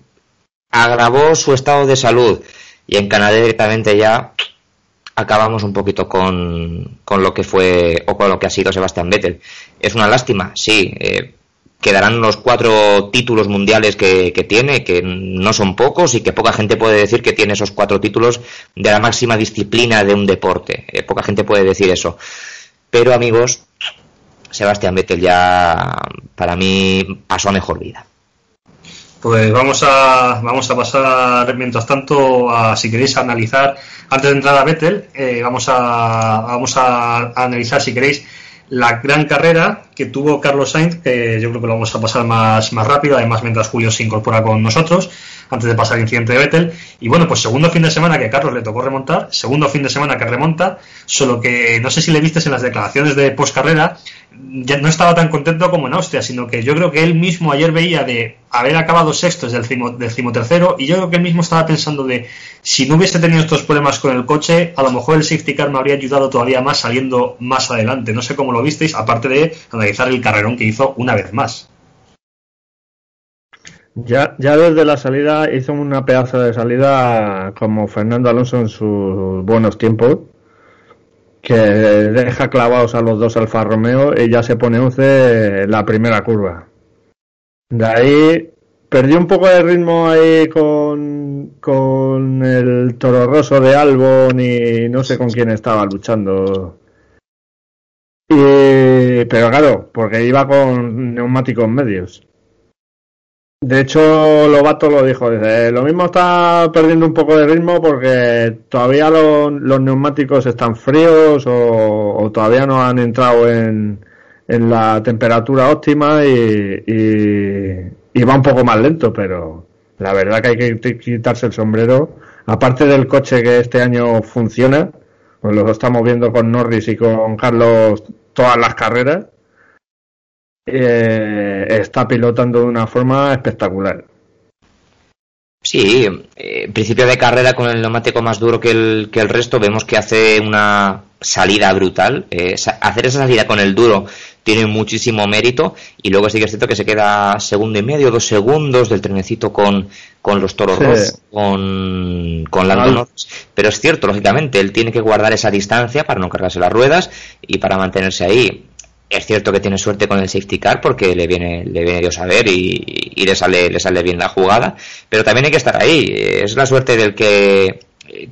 agravó su estado de salud y en Canadá directamente ya acabamos un poquito con, con, lo que fue o con lo que ha sido Sebastián Vettel. Es una lástima, sí. Eh, quedarán los cuatro títulos mundiales que, tiene, que no son pocos y que poca gente puede decir que tiene esos cuatro títulos de la máxima disciplina de un deporte. Eh, poca gente puede decir eso. Pero amigos, Sebastián Vettel ya para mí pasó a mejor vida. Pues vamos a, vamos a pasar, mientras tanto, a, si queréis analizar, antes de entrar a Vettel, eh, vamos, a, vamos a analizar, si queréis, la gran carrera que tuvo Carlos Sainz, que yo creo que lo vamos a pasar más, más rápido, además mientras Julio se incorpora con nosotros, antes de pasar el incidente de Vettel. Y bueno, pues segundo fin de semana que a Carlos le tocó remontar, segundo fin de semana que remonta, solo que no sé si le viste en las declaraciones de post carrera, ya no estaba tan contento como en Austria, sino que yo creo que él mismo ayer veía de haber acabado sextos del cimo, del cimo tercero y yo creo que él mismo estaba pensando de si no hubiese tenido estos problemas con el coche, a lo mejor el safety car me habría ayudado todavía más saliendo más adelante. No sé cómo lo visteis, aparte de analizar el carrerón que hizo una vez más. Ya, ya desde la salida hizo una pedazo de salida como Fernando Alonso en sus buenos tiempos que deja clavados a los dos Alfa Romeo y ya se pone 11 la primera curva. De ahí perdió un poco de ritmo ahí con, con el Toro Rosso de Albon y no sé con quién estaba luchando. Y, pero claro, porque iba con neumáticos medios. De hecho, Lobato lo dijo, dice, lo mismo está perdiendo un poco de ritmo porque todavía los, neumáticos están fríos o, todavía no han entrado en, en la temperatura óptima y, y, va un poco más lento, pero la verdad que hay que quitarse el sombrero. Aparte del coche que este año funciona, pues lo estamos viendo con Norris y con Carlos todas las carreras eh, está pilotando de una forma espectacular. Sí, eh, principio de carrera con el neumático más duro que el, que el resto, vemos que hace una salida brutal. Eh, hacer esa salida con el duro tiene muchísimo mérito y luego sí que es cierto que se queda segundo y medio, dos segundos del trenecito con, con los toros con, con Lando Pero es cierto, lógicamente, él tiene que guardar esa distancia para no cargarse las ruedas y para mantenerse ahí. Es cierto que tiene suerte con el safety car porque le viene, le viene Dios a ver y, y, le sale, le sale bien la jugada, pero también hay que estar ahí. Es la suerte del que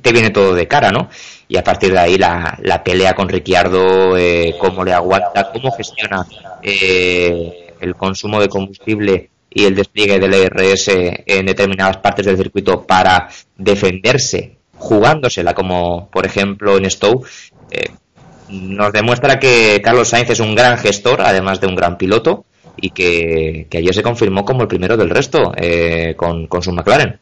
te viene todo de cara, ¿no? Y a partir de ahí la, la pelea con Ricciardo, eh, cómo le aguanta, cómo gestiona eh, el consumo de combustible y el despliegue del ERS en determinadas partes del circuito para defenderse, jugándosela, como por ejemplo en Stowe. Eh, nos demuestra que Carlos Sainz es un gran gestor, además de un gran piloto, y que, ayer se confirmó como el primero del resto eh, con, su McLaren.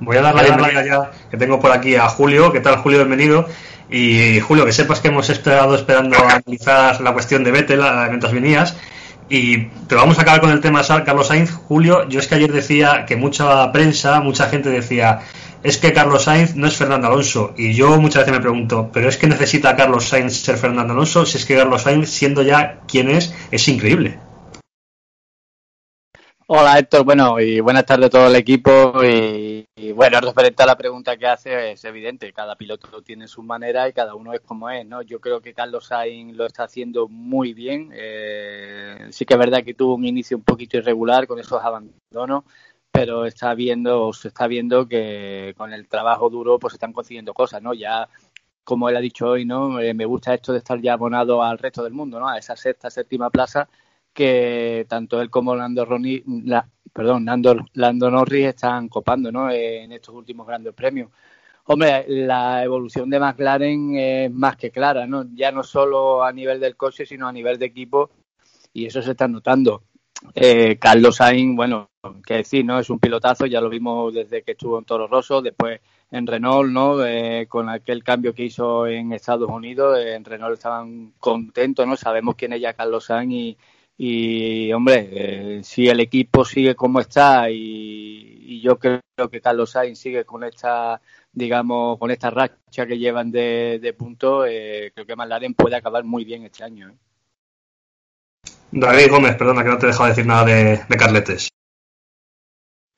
Voy a dar la bienvenida ya que tengo por aquí a Julio. ¿Qué tal, Julio? Bienvenido. Y Julio, que sepas que hemos esperado esperando a analizar la cuestión de Vettel mientras venías. Y, pero vamos a acabar con el tema de Carlos Sainz. Julio, yo es que ayer decía que mucha prensa, mucha gente decía, es que Carlos Sainz no es Fernando Alonso. Y yo muchas veces me pregunto, ¿pero es que necesita Carlos Sainz ser Fernando Alonso? Si es que Carlos Sainz, siendo ya quien es, es increíble. Hola Héctor, bueno, y buenas tardes a todo el equipo. Y, bueno, referente a la pregunta que hace, es evidente, cada piloto tiene su manera y cada uno es como es, ¿no? Yo creo que Carlos Sainz lo está haciendo muy bien. Eh, sí que es verdad que tuvo un inicio un poquito irregular con esos abandonos, pero está viendo, se está viendo que con el trabajo duro pues están consiguiendo cosas, ¿no? Ya como él ha dicho hoy, ¿no? Eh, me gusta esto de estar ya abonado al resto del mundo, ¿no? A esa sexta, séptima plaza que tanto él como Lando Roni, perdón, Lando, Norris están copando, ¿no? En estos últimos grandes premios. Hombre, la evolución de McLaren es más que clara, ¿no? Ya no solo a nivel del coche, sino a nivel de equipo, y eso se está notando. Eh, Carlos Sainz, bueno, que decir, ¿no? Es un pilotazo, ya lo vimos desde que estuvo en Toro Rosso, después en Renault, ¿no? Eh, con aquel cambio que hizo en Estados Unidos, en Renault estaban contentos, ¿no? Sabemos quién es ya Carlos Sainz y, hombre, eh, si el equipo sigue como está y, yo creo que Carlos Sainz sigue con esta, digamos, con esta racha que llevan de, de puntos, creo que McLaren puede acabar muy bien este año, David Gómez, perdona que no te he dejado decir nada de, Carletes.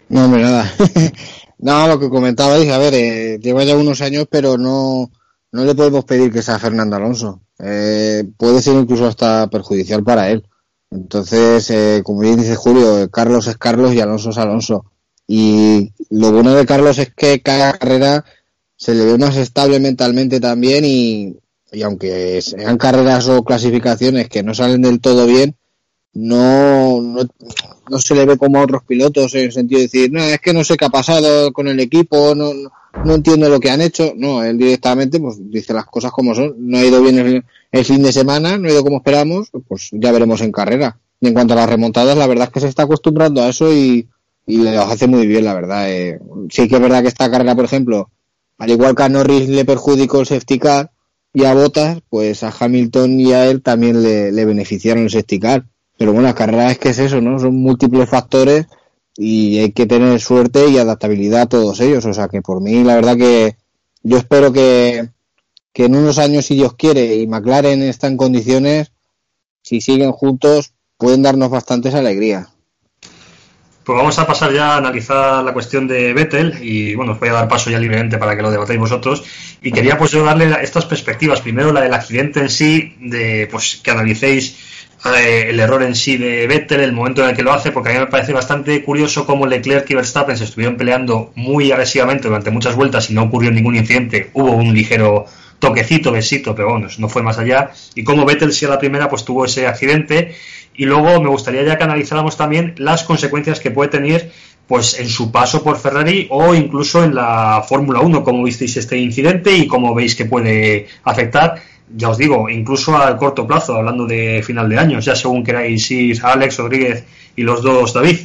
No, hombre, nada. <laughs> no, lo que comentabais, a ver, eh, lleva ya unos años, pero no, no le podemos pedir que sea Fernando Alonso. Eh, puede ser incluso hasta perjudicial para él. Entonces, eh, como bien dice Julio, Carlos es Carlos y Alonso es Alonso. Y lo bueno de Carlos es que cada carrera se le ve más estable mentalmente también y, y aunque sean carreras o clasificaciones que no salen del todo bien, no, no, no, se le ve como a otros pilotos en el sentido de decir, no, es que no sé qué ha pasado con el equipo, no, no entiendo lo que han hecho. No, él directamente pues dice las cosas como son. No ha ido bien el, fin de semana, no ha ido como esperamos, pues ya veremos en carrera. Y en cuanto a las remontadas, la verdad es que se está acostumbrando a eso y, y le hace muy bien, la verdad. Eh, sí que es verdad que esta carrera, por ejemplo, al igual que a Norris le perjudicó el safety car y a Bottas, pues a Hamilton y a él también le, beneficiaron el safety. Pero bueno, la carrera es que es eso, ¿no? Son múltiples factores y hay que tener suerte y adaptabilidad a todos ellos. O sea que por mí, la verdad que yo espero que, que en unos años, si Dios quiere, y McLaren está en condiciones, si siguen juntos, pueden darnos bastantes alegrías. Pues vamos a pasar ya a analizar la cuestión de Vettel y bueno, os voy a dar paso ya libremente para que lo debatáis vosotros. Y quería pues yo darle estas perspectivas, primero la del accidente en sí, de pues que analicéis eh, el error en sí de Vettel, el momento en el que lo hace, porque a mí me parece bastante curioso cómo Leclerc y Verstappen se estuvieron peleando muy agresivamente durante muchas vueltas y no ocurrió ningún incidente, hubo un ligero toquecito, besito, pero bueno, no fue más allá, y cómo Vettel si a la primera pues tuvo ese accidente, y luego me gustaría ya que analizáramos también las consecuencias que puede tener pues en su paso por Ferrari o incluso en la Fórmula 1, cómo visteis este incidente y cómo veis que puede afectar ya os digo, incluso al corto plazo, hablando de final de año, ya según queráis ir Alex Rodríguez y los dos David.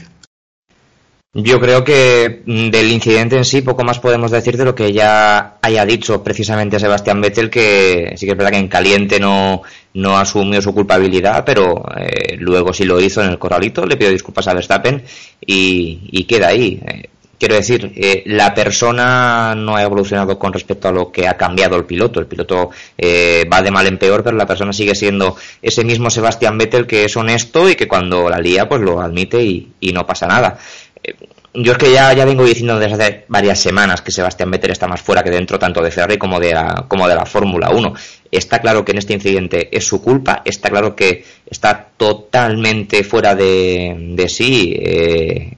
Yo creo que mm, del incidente en sí poco más podemos decir de lo que ya haya dicho precisamente Sebastián Vettel, que sí que es verdad que en caliente no, no asumió su culpabilidad, pero eh, luego sí lo hizo en el corralito, le pidió disculpas a Verstappen y, y queda ahí. Eh, Quiero decir, eh, la persona no ha evolucionado con respecto a lo que ha cambiado el piloto. El piloto eh, va de mal en peor, pero la persona sigue siendo ese mismo Sebastián Vettel que es honesto y que cuando la lía, pues lo admite y, no pasa nada. Eh, yo es que ya, ya vengo diciendo desde hace varias semanas que Sebastián Vettel está más fuera que dentro, tanto de Ferrari como de la, como de la Fórmula 1. Está claro que en este incidente es su culpa, está claro que está totalmente fuera de, de sí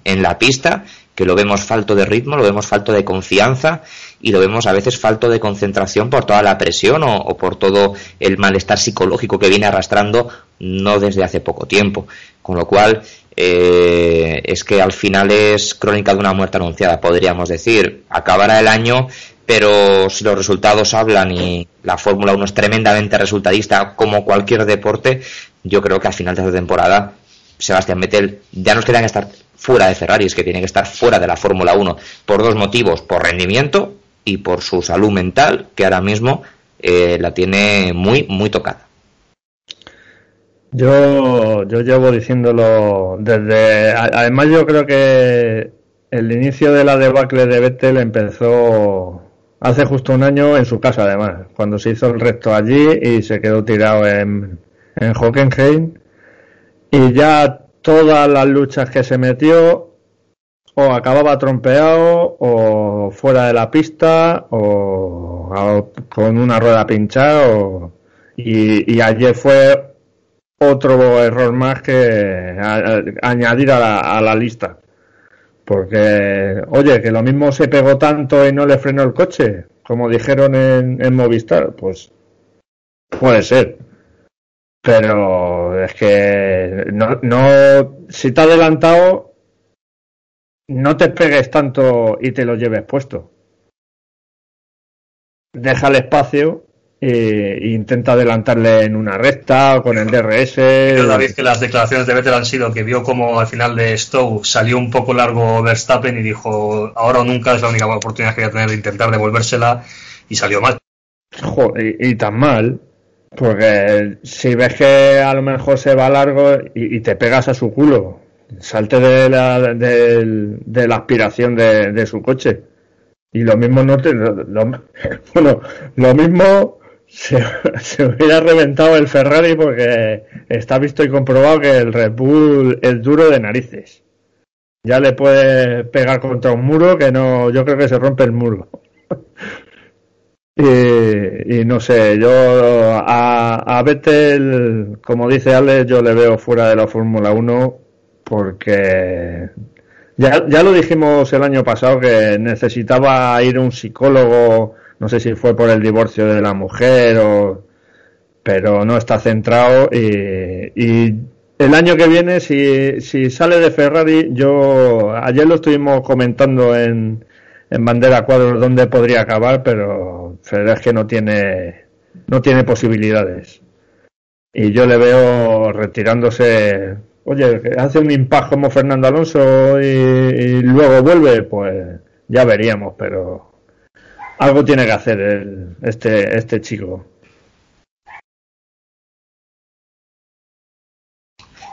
en la pista que lo vemos falto de ritmo, lo vemos falto de confianza y lo vemos a veces falto de concentración por toda la presión o, por todo el malestar psicológico que viene arrastrando no desde hace poco tiempo. Con lo cual, eh, es que al final es crónica de una muerte anunciada, podríamos decir. Acabará el año, pero si los resultados hablan y la Fórmula 1 es tremendamente resultadista como cualquier deporte, yo creo que al final de la temporada Sebastián Vettel ya nos quedan estar fuera de Ferrari, es que tiene que estar fuera de la Fórmula 1 por dos motivos, por rendimiento y por su salud mental, que ahora mismo eh, la tiene muy, muy tocada. Yo, yo llevo diciéndolo desde. Además, yo creo que el inicio de la debacle de Vettel empezó hace justo un año en su casa, además, cuando se hizo el resto allí y se quedó tirado en, en Hockenheim. Y ya todas las luchas que se metió o acababa trompeado o fuera de la pista o, con una rueda pinchada y, ayer fue otro error más que añadir a la, a la lista porque oye que lo mismo se pegó tanto y no le frenó el coche como dijeron en, en Movistar pues puede ser pero es que no, no, si te ha adelantado, no te pegues tanto y te lo lleves puesto. Deja el espacio e, intenta adelantarle en una recta o con el DRS. David, que las declaraciones de Vettel han sido que vio como al final de Stowe salió un poco largo Verstappen y dijo, ahora o nunca es la única oportunidad que voy a tener de intentar devolvérsela y salió mal. y tan mal porque si ves que a lo mejor se va largo y, te pegas a su culo, salte de la, de, la aspiración de, su coche. Y lo mismo no te. Lo, <laughs> bueno, lo mismo <laughs> se, hubiera reventado el Ferrari porque está visto y comprobado que el Red Bull es duro de narices. Ya le puede pegar contra un muro que no. Yo creo que se rompe el muro. <laughs> Y, no sé, yo a, a Vettel, como dice Ale, yo le veo fuera de la Fórmula 1 porque ya, ya lo dijimos el año pasado que necesitaba ir un psicólogo, no sé si fue por el divorcio de la mujer o pero no está centrado y, y el año que viene si, si sale de Ferrari yo ayer lo estuvimos comentando en, en bandera cuadros dónde podría acabar, pero es que no tiene, no tiene posibilidades. Y yo le veo retirándose, oye, hace un impasse como Fernando Alonso y, luego vuelve, pues ya veríamos, pero algo tiene que hacer el, este, este chico.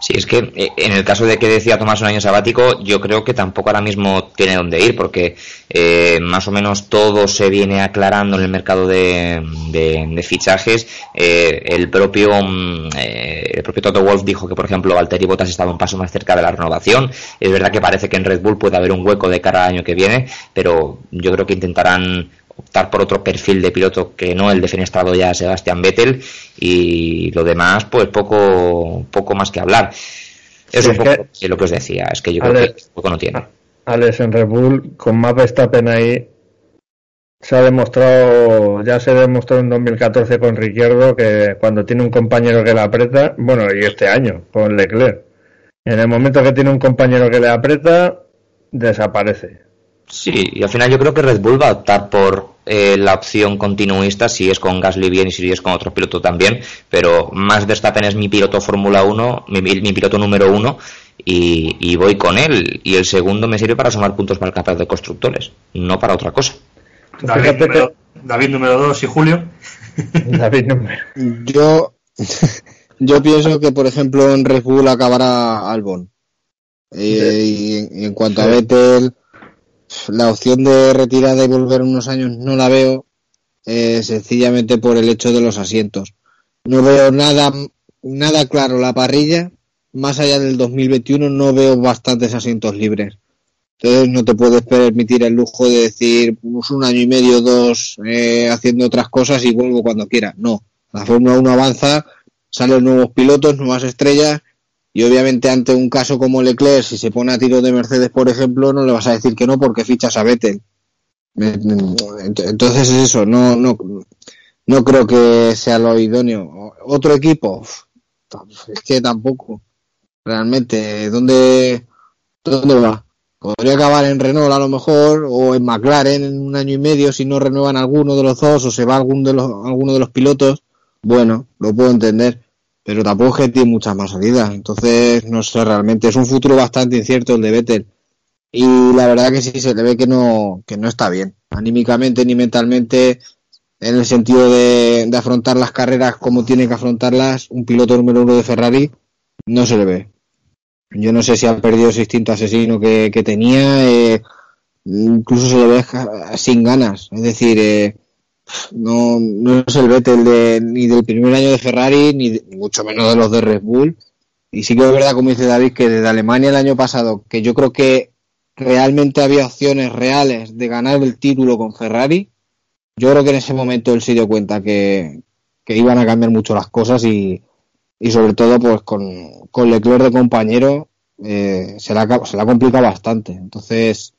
Sí, es que eh, en el caso de que decía Tomás un año sabático, yo creo que tampoco ahora mismo tiene dónde ir, porque eh, más o menos todo se viene aclarando en el mercado de, fichajes. Eh, el propio mm, el propio Toto Wolf dijo que, por ejemplo, Valtteri Bottas estaba un paso más cerca de la renovación. Es verdad que parece que en Red Bull puede haber un hueco de cara al año que viene, pero yo creo que intentarán optar por otro perfil de piloto que no el defenestrado ya Sebastián Vettel y lo demás pues poco poco más que hablar. Es un poco lo que os decía es que yo creo que poco no tiene. Alex en Red Bull con más Verstappen ahí se ha demostrado ya se demostró en 2014 con Ricciardo que cuando tiene un compañero que le aprieta bueno y este año con Leclerc en el momento que tiene un compañero que le aprieta desaparece Sí, y al final yo creo que Red Bull va a optar por eh, la opción continuista si es con Gasly bien y si es con otro piloto también, pero más Verstappen es mi piloto Fórmula 1, mi, piloto número uno y, voy con él. Y el segundo me sirve para sumar puntos para el campeonato de constructores, no para otra cosa. David número, 2 y Julio. <laughs> David número. Yo, <laughs> yo pienso que, por ejemplo, en Red Bull acabará Albon. Eh, y, en, cuanto a Vettel la opción de retirada y volver unos años no la veo, eh, sencillamente por el hecho de los asientos. No veo nada, nada claro la parrilla, más allá del 2021 no veo bastantes asientos libres. Entonces no te puedes permitir el lujo de decir pues, un año y medio, dos, eh, haciendo otras cosas y vuelvo cuando quiera. No, la Fórmula 1 avanza, salen nuevos pilotos, nuevas estrellas y obviamente ante un caso como Leclerc, si se pone a tiro de Mercedes, por ejemplo, no le vas a decir que no porque fichas a Vettel. Entonces es eso, no, no, no creo que sea lo idóneo. Otro equipo, es que tampoco. Realmente, ¿dónde, dónde va? Podría acabar en Renault a lo mejor, o en McLaren en un año y medio si no renuevan alguno de los dos o se va alguno de los, alguno de los pilotos. Bueno, lo puedo entender pero tampoco es que tiene muchas más salidas. Entonces, no sé, realmente es un futuro bastante incierto el de Vettel. Y la verdad que sí se le ve que no, que no está bien, anímicamente ni mentalmente, en el sentido de, afrontar las carreras como tiene que afrontarlas un piloto número uno de Ferrari, no se le ve. Yo no sé si ha perdido ese instinto asesino que, tenía, eh, incluso se le ve sin ganas. Es decir, eh, no, no es el Vettel de, ni del primer año de Ferrari, ni, mucho menos de los de Red Bull. Y sí que es verdad, como dice David, que desde Alemania el año pasado, que yo creo que realmente había opciones reales de ganar el título con Ferrari, yo creo que en ese momento él se dio cuenta que, iban a cambiar mucho las cosas y, y sobre todo pues con, con de compañero eh, se, la, se la complica bastante. Entonces,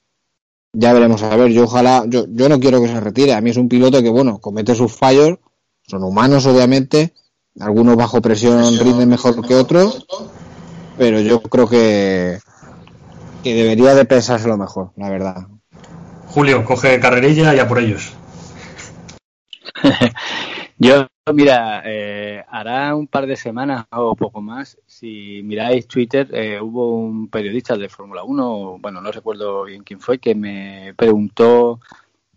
ya veremos a ver. Yo ojalá, yo, yo no quiero que se retire. A mí es un piloto que, bueno, comete sus fallos, son humanos, obviamente. Algunos bajo presión rinden mejor que otros, pero yo creo que, que debería de pensárselo mejor, la verdad. Julio, coge carrerilla ya por ellos. <laughs> yo Mira, eh, hará un par de semanas o poco más, si miráis Twitter, eh, hubo un periodista de Fórmula 1, bueno, no recuerdo bien quién fue, que me preguntó,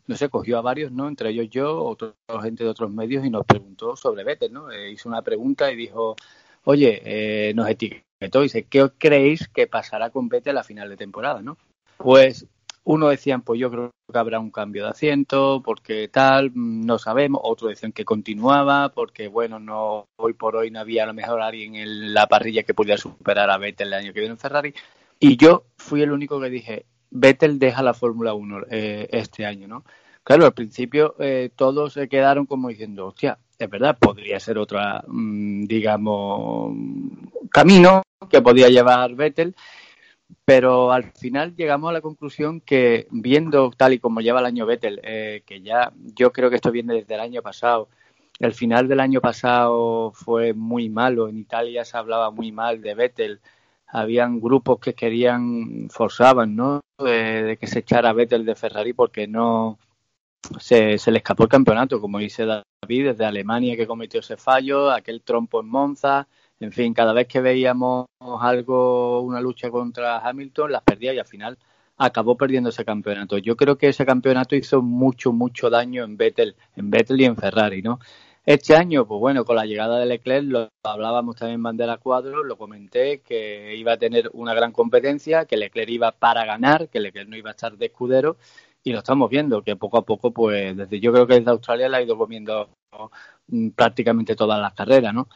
no sé, cogió a varios, ¿no? Entre ellos yo, otra gente de otros medios, y nos preguntó sobre Vettel, ¿no? Eh, hizo una pregunta y dijo, oye, nos etiquetó dice, ¿qué creéis que pasará con Vettel a final de temporada, ¿no? Pues uno decían, pues yo creo que habrá un cambio de asiento, porque tal, no sabemos. Otro decían que continuaba, porque bueno, no hoy por hoy no había a lo mejor alguien en la parrilla que pudiera superar a Vettel el año que viene en Ferrari. Y yo fui el único que dije, Vettel deja la Fórmula 1 eh, este año, ¿no? claro, al principio eh, todos se quedaron como diciendo, hostia, es verdad, podría ser otra, mm, digamos, camino que podía llevar Vettel, pero al final llegamos a la conclusión que viendo tal y como lleva el año Vettel, eh, que ya yo creo que esto viene desde el año pasado, el final del año pasado fue muy malo, en Italia se hablaba muy mal de Vettel, habían grupos que querían, forzaban, ¿no? De, que se echara Vettel de Ferrari porque no se, se, le escapó el campeonato, como dice David, desde Alemania que cometió ese fallo, aquel trompo en Monza, en fin, cada vez que veíamos algo, una lucha contra Hamilton, las perdía y al final acabó perdiendo ese campeonato. Yo creo que ese campeonato hizo mucho, mucho daño en Vettel, en Vettel y en Ferrari, ¿no? Este año, pues bueno, con la llegada de Leclerc, lo hablábamos también en Bandera Cuadro, lo comenté, que iba a tener una gran competencia, que Leclerc iba para ganar, que Leclerc no iba a estar de escudero, y lo estamos viendo, que poco a poco, pues desde yo creo que desde Australia le ha ido comiendo mm, prácticamente todas las carreras, ¿no?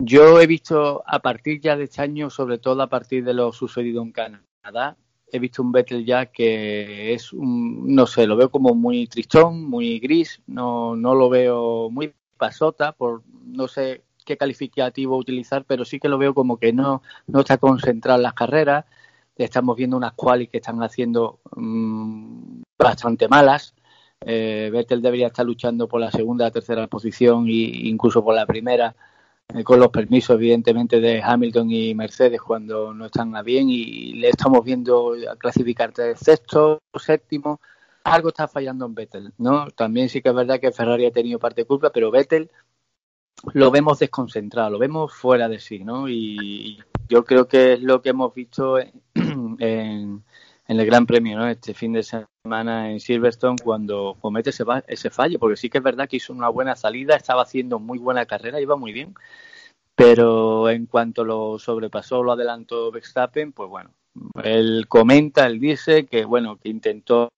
Yo he visto a partir ya de este año, sobre todo a partir de lo sucedido en Canadá, he visto un Vettel ya que es un, no sé, lo veo como muy tristón, muy gris, no, no lo veo muy pasota, por no sé qué calificativo utilizar, pero sí que lo veo como que no, no está concentrado en las carreras. Estamos viendo unas quali que están haciendo mmm, bastante malas. Eh, Vettel debería estar luchando por la segunda, tercera posición e incluso por la primera, con los permisos, evidentemente, de Hamilton y Mercedes cuando no están a bien. Y le estamos viendo clasificar de sexto, séptimo algo está fallando en Vettel, ¿no? También sí que es verdad que Ferrari ha tenido parte de culpa, pero Vettel lo vemos desconcentrado, lo vemos fuera de sí, ¿no? Y yo creo que es lo que hemos visto en, <clears throat> el Gran Premio, ¿no? Este fin de semana en Silverstone cuando comete ese, ese fallo, porque sí que es verdad que hizo una buena salida, estaba haciendo muy buena carrera, iba muy bien, pero en cuanto lo sobrepasó, lo adelantó Verstappen, pues bueno, él comenta, él dice que bueno, que intentó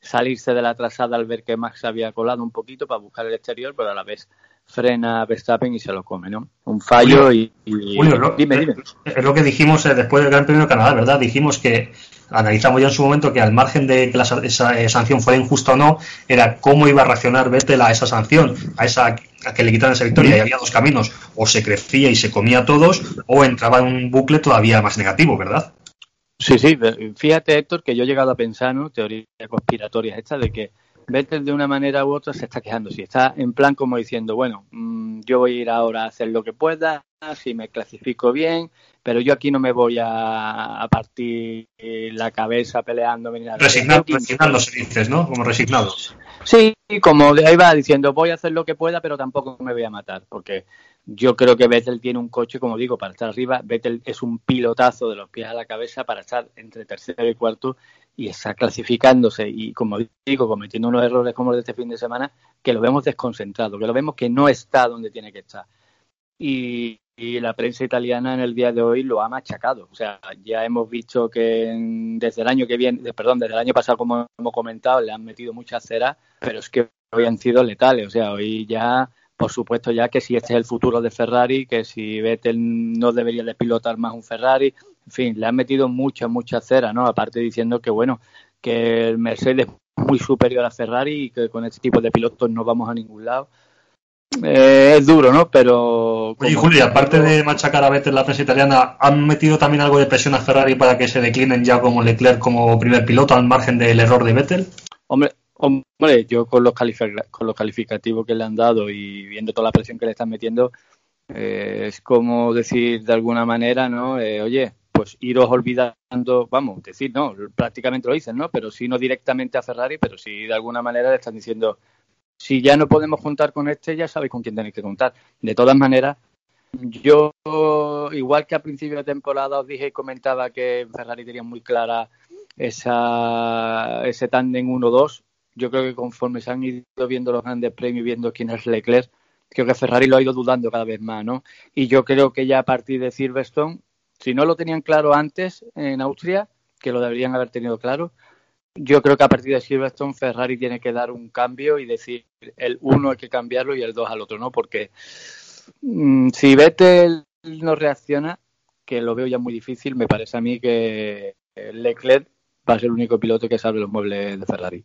salirse de la trazada al ver que Max había colado un poquito para buscar el exterior, pero a la vez frena Verstappen y se lo come, ¿no? Un fallo y, dime, dime. Es lo que dijimos eh, después del Gran Premio de Canadá, ¿verdad? Dijimos que analizamos ya en su momento que al margen de que esa eh, sanción fuera injusta o no, era cómo iba a reaccionar Vettel a esa sanción, a esa a que le quitaran esa victoria. Y había dos caminos, o se crecía y se comía a todos, o entraba en un bucle todavía más negativo, ¿verdad? Sí, sí, fíjate Héctor que yo he llegado a pensar, ¿no? Teorías conspiratorias esta de que Vettel de una manera u otra se está quejando. Si está en plan como diciendo, bueno, mm, yo voy a ir ahora a hacer lo que pueda, si me clasifico bien, pero yo aquí no me voy a, partir la cabeza peleándome. Resignado, resignándose, dices, ¿no? Como resignado. Sí, como ahí va diciendo, voy a hacer lo que pueda, pero tampoco me voy a matar, porque yo creo que Vettel tiene un coche, como digo, para estar arriba. Vettel es un pilotazo de los pies a la cabeza para estar entre tercero y cuarto y está clasificándose y, como digo, cometiendo unos errores como los de este fin de semana, que lo vemos desconcentrado, que lo vemos que no está donde tiene que estar. Y, la prensa italiana en el día de hoy lo ha machacado. O sea, ya hemos visto que desde el año que viene, perdón, desde el año pasado, como hemos comentado, le han metido mucha cera, pero es que hoy han sido letales. O sea, hoy ya por supuesto ya que si este es el futuro de Ferrari, que si Vettel no debería de pilotar más un Ferrari, en fin, le han metido mucha, mucha cera, ¿no? Aparte diciendo que, bueno, que el Mercedes es muy superior a Ferrari y que con este tipo de pilotos no vamos a ningún lado. Eh, es duro, ¿no? Pero... Oye, Julio, aparte de machacar a Vettel la prensa italiana, ¿han metido también algo de presión a Ferrari para que se declinen ya como Leclerc como primer piloto al margen del error de Vettel? Hombre, Hombre, yo con los, con los calificativos que le han dado y viendo toda la presión que le están metiendo, eh, es como decir de alguna manera, ¿no? Eh, oye, pues iros olvidando, vamos, decir, no, prácticamente lo dicen, ¿no? Pero sí no directamente a Ferrari, pero sí de alguna manera le están diciendo, si ya no podemos contar con este, ya sabéis con quién tenéis que contar. De todas maneras, yo, igual que a principio de temporada os dije y comentaba que Ferrari tenía muy clara esa, ese tándem 1-2, yo creo que conforme se han ido viendo los grandes premios, viendo quién es Leclerc, creo que Ferrari lo ha ido dudando cada vez más, ¿no? Y yo creo que ya a partir de Silverstone, si no lo tenían claro antes en Austria, que lo deberían haber tenido claro, yo creo que a partir de Silverstone Ferrari tiene que dar un cambio y decir el uno hay que cambiarlo y el dos al otro, ¿no? Porque mm, si Vettel no reacciona, que lo veo ya muy difícil, me parece a mí que Leclerc va a ser el único piloto que salve los muebles de Ferrari.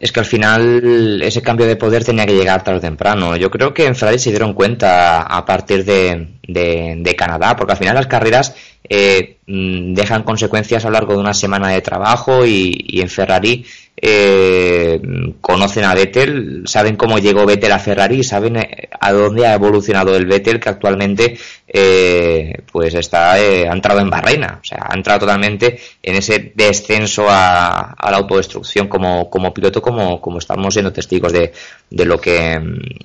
Es que al final ese cambio de poder tenía que llegar tarde o temprano. Yo creo que en Ferrari se dieron cuenta a partir de, de, Canadá, porque al final las carreras eh, mm, dejan consecuencias a lo largo de una semana de trabajo y, en Ferrari eh, conocen a Vettel, saben cómo llegó Vettel a Ferrari, saben eh, a dónde ha evolucionado el Vettel que actualmente eh, pues está eh, ha entrado en barrena, o sea, ha entrado totalmente en ese descenso a, la autodestrucción como, como piloto, como, como estamos siendo testigos de, de lo que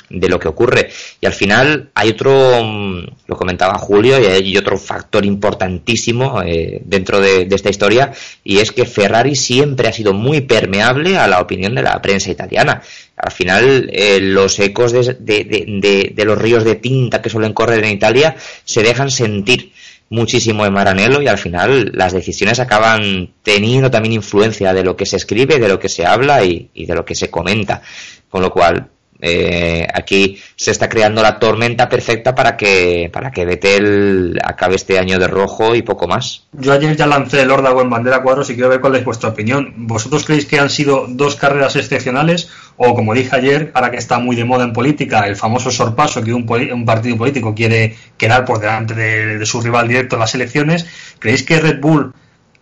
de lo que ocurre. Y al final hay otro, lo comentaba Julio, y hay otro factor importantísimo dentro de, esta historia, y es que Ferrari siempre ha sido muy permeable a la opinión de la prensa italiana al final eh, los ecos de, los ríos de tinta que suelen correr en Italia se dejan sentir muchísimo en Maranello y al final las decisiones acaban teniendo también influencia de lo que se escribe, de lo que se habla y de lo que se comenta. Con lo cual, eh, aquí se está creando la tormenta perfecta para que para que Betel acabe este año de rojo y poco más. Yo ayer ya lancé el órdago en bandera cuadros y quiero ver cuál es vuestra opinión. ¿Vosotros creéis que han sido dos carreras excepcionales o, como dije ayer, ahora que está muy de moda en política, el famoso sorpaso que un, un partido político quiere quedar por delante de, de su rival directo en las elecciones? ¿Creéis que Red Bull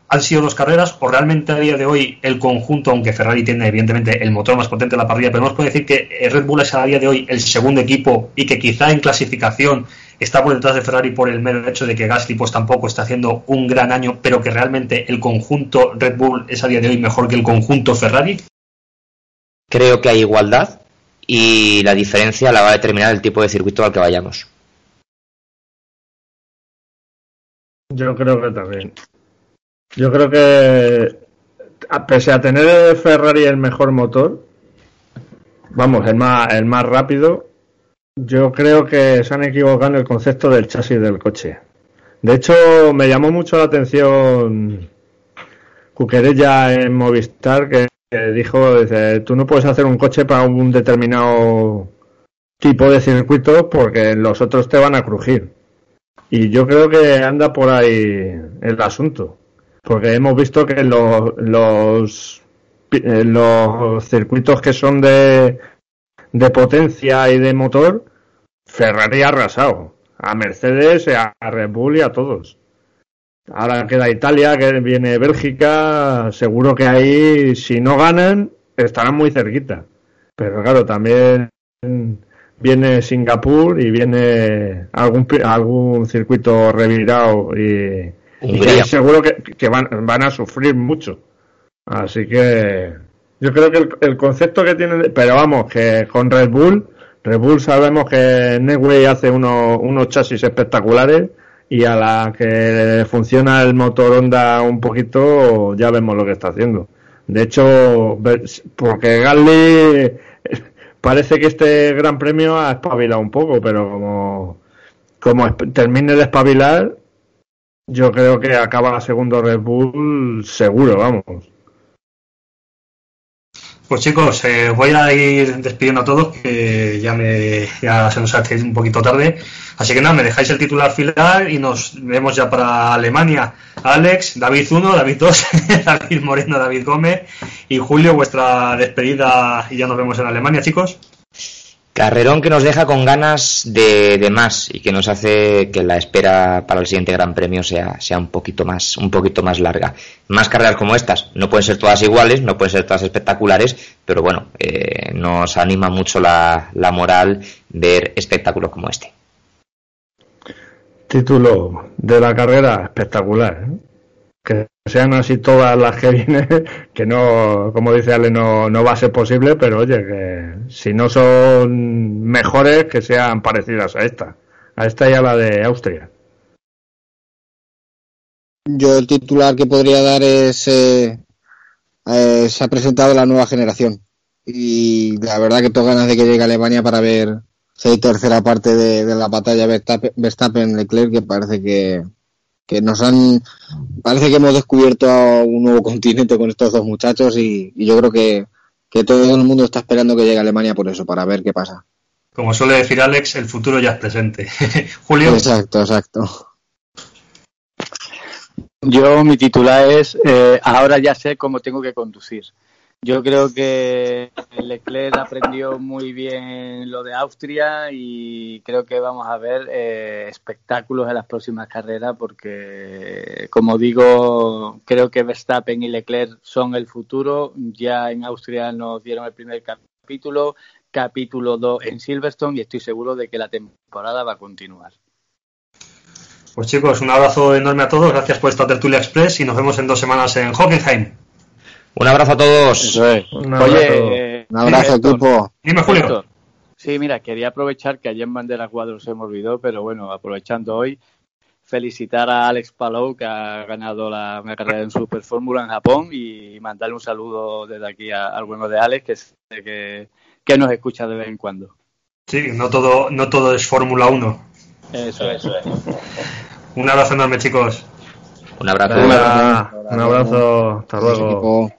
han sido dos carreras o realmente a día de hoy el conjunto, aunque Ferrari tiene evidentemente el motor más potente de la parrilla, pero no os puede decir que Red Bull es a día de hoy el segundo equipo y que quizá en clasificación está por detrás de Ferrari por el mero hecho de que Gasly pues tampoco está haciendo un gran año, pero que realmente el conjunto Red Bull es a día de hoy mejor que el conjunto Ferrari? Creo que hay igualdad y la diferencia la va a determinar el tipo de circuito al que vayamos. Yo creo que también. Yo creo que, pese a tener Ferrari el mejor motor, vamos, el más, el más rápido, yo creo que se han equivocado en el concepto del chasis del coche. De hecho, me llamó mucho la atención Cuquerella en Movistar, que, dijo, dice, tú no puedes hacer un coche para un determinado tipo de circuito porque los otros te van a crujir. Y yo creo que anda por ahí el asunto. Porque hemos visto que los, los, eh, los circuitos que son de, de potencia y de motor, Ferrari ha arrasado. A Mercedes, a Red Bull y a todos. Ahora queda Italia, que viene Bélgica. Seguro que ahí, si no ganan, estarán muy cerquita. Pero claro, también viene Singapur y viene algún, algún circuito revirado y, y seguro que, van, van, a sufrir mucho. Así que yo creo que el, concepto que tienen, pero vamos, que con Red Bull, Red Bull sabemos que Negway hace unos chasis espectaculares y a la que funciona el motor Honda un poquito, ya vemos lo que está haciendo. De hecho, porque Gasly <laughs> parece que este gran premio ha espabilado un poco, pero como, como termine de espabilar, yo creo que acaba segundo Red Bull seguro, vamos. Pues chicos, eh, voy a ir despidiendo a todos, que ya, me, ya se nos hace un poquito tarde. Así que nada, me dejáis el titular final y nos vemos ya para Alemania. Alex, David 1, David 2, <laughs> David Moreno, David Gómez y Julio, vuestra despedida y ya nos vemos en Alemania, chicos. Carrerón que nos deja con ganas de, más y que nos hace que la espera para el siguiente Gran Premio sea, sea un poquito más, un poquito más larga. Más carreras como estas, no pueden ser todas iguales, no pueden ser todas espectaculares, pero bueno, eh, nos anima mucho la, la moral ver espectáculos como este. Título de la carrera espectacular. ¿eh? Que sean así todas las que <laughs> vienen, que no, como dice Ale, no, no va a ser posible, pero oye, que si no son mejores, que sean parecidas a esta, a esta y a la de Austria. Yo el titular que podría dar es, eh, eh, se ha presentado la nueva generación y la verdad que tengo ganas de que llegue a Alemania para ver si hay tercera parte de, de la batalla Verstappen-Leclerc, que parece que, que nos han parece que hemos descubierto un nuevo <laughs> continente con estos dos muchachos y, yo creo que, todo el mundo está esperando que llegue a Alemania por eso, para ver qué pasa. Como suele decir Alex, el futuro ya es presente. <laughs> Julio. Exacto, exacto. Yo mi titular es eh, ahora ya sé cómo tengo que conducir. Yo creo que Leclerc aprendió muy bien lo de Austria y creo que vamos a ver eh, espectáculos en las próximas carreras porque, como digo, creo que Verstappen y Leclerc son el futuro. Ya en Austria nos dieron el primer capítulo, capítulo 2 en Silverstone y estoy seguro de que la temporada va a continuar. Pues chicos, un abrazo enorme a todos, gracias por esta tertulia express y nos vemos en dos semanas en Hockenheim. Un abrazo a todos. Un abrazo. Oye, Un abrazo, Héctor, equipo. Dime, Julio. Héctor, Sí, mira, quería aprovechar que ayer en Bandera Cuadros se me olvidó, pero bueno, aprovechando hoy, felicitar a Alex Palou, que ha ganado la carrera en Super Fórmula en Japón, y mandarle un saludo desde aquí a- al bueno de Alex, que sé que, que nos escucha de vez en cuando. Sí, no todo, no todo es Fórmula 1. Eso, eso es. Un abrazo enorme, chicos. Un abrazo. Un abrazo. Hasta luego.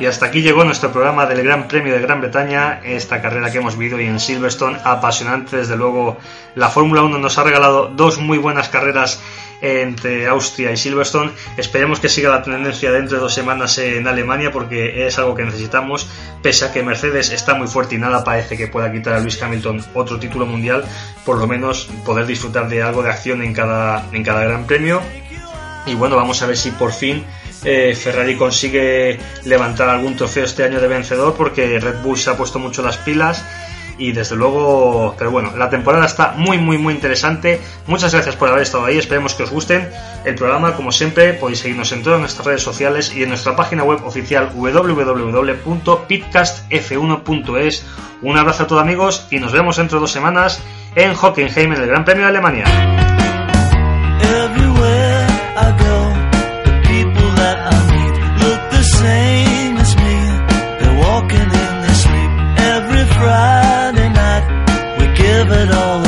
Y hasta aquí llegó nuestro programa del Gran Premio de Gran Bretaña, esta carrera que hemos vivido hoy en Silverstone, apasionante desde luego. La Fórmula 1 nos ha regalado dos muy buenas carreras entre Austria y Silverstone. Esperemos que siga la tendencia dentro de dos semanas en Alemania porque es algo que necesitamos, pese a que Mercedes está muy fuerte y nada parece que pueda quitar a Lewis Hamilton otro título mundial, por lo menos poder disfrutar de algo de acción en cada, en cada Gran Premio. Y bueno, vamos a ver si por fin eh, Ferrari consigue levantar algún trofeo este año de vencedor porque Red Bull se ha puesto mucho las pilas y desde luego, pero bueno, la temporada está muy muy muy interesante. Muchas gracias por haber estado ahí, esperemos que os gusten el programa, como siempre podéis seguirnos en todas nuestras redes sociales y en nuestra página web oficial www.pitcastf1.es. Un abrazo a todos amigos y nos vemos dentro de dos semanas en Hockenheim en el Gran Premio de Alemania. Have it all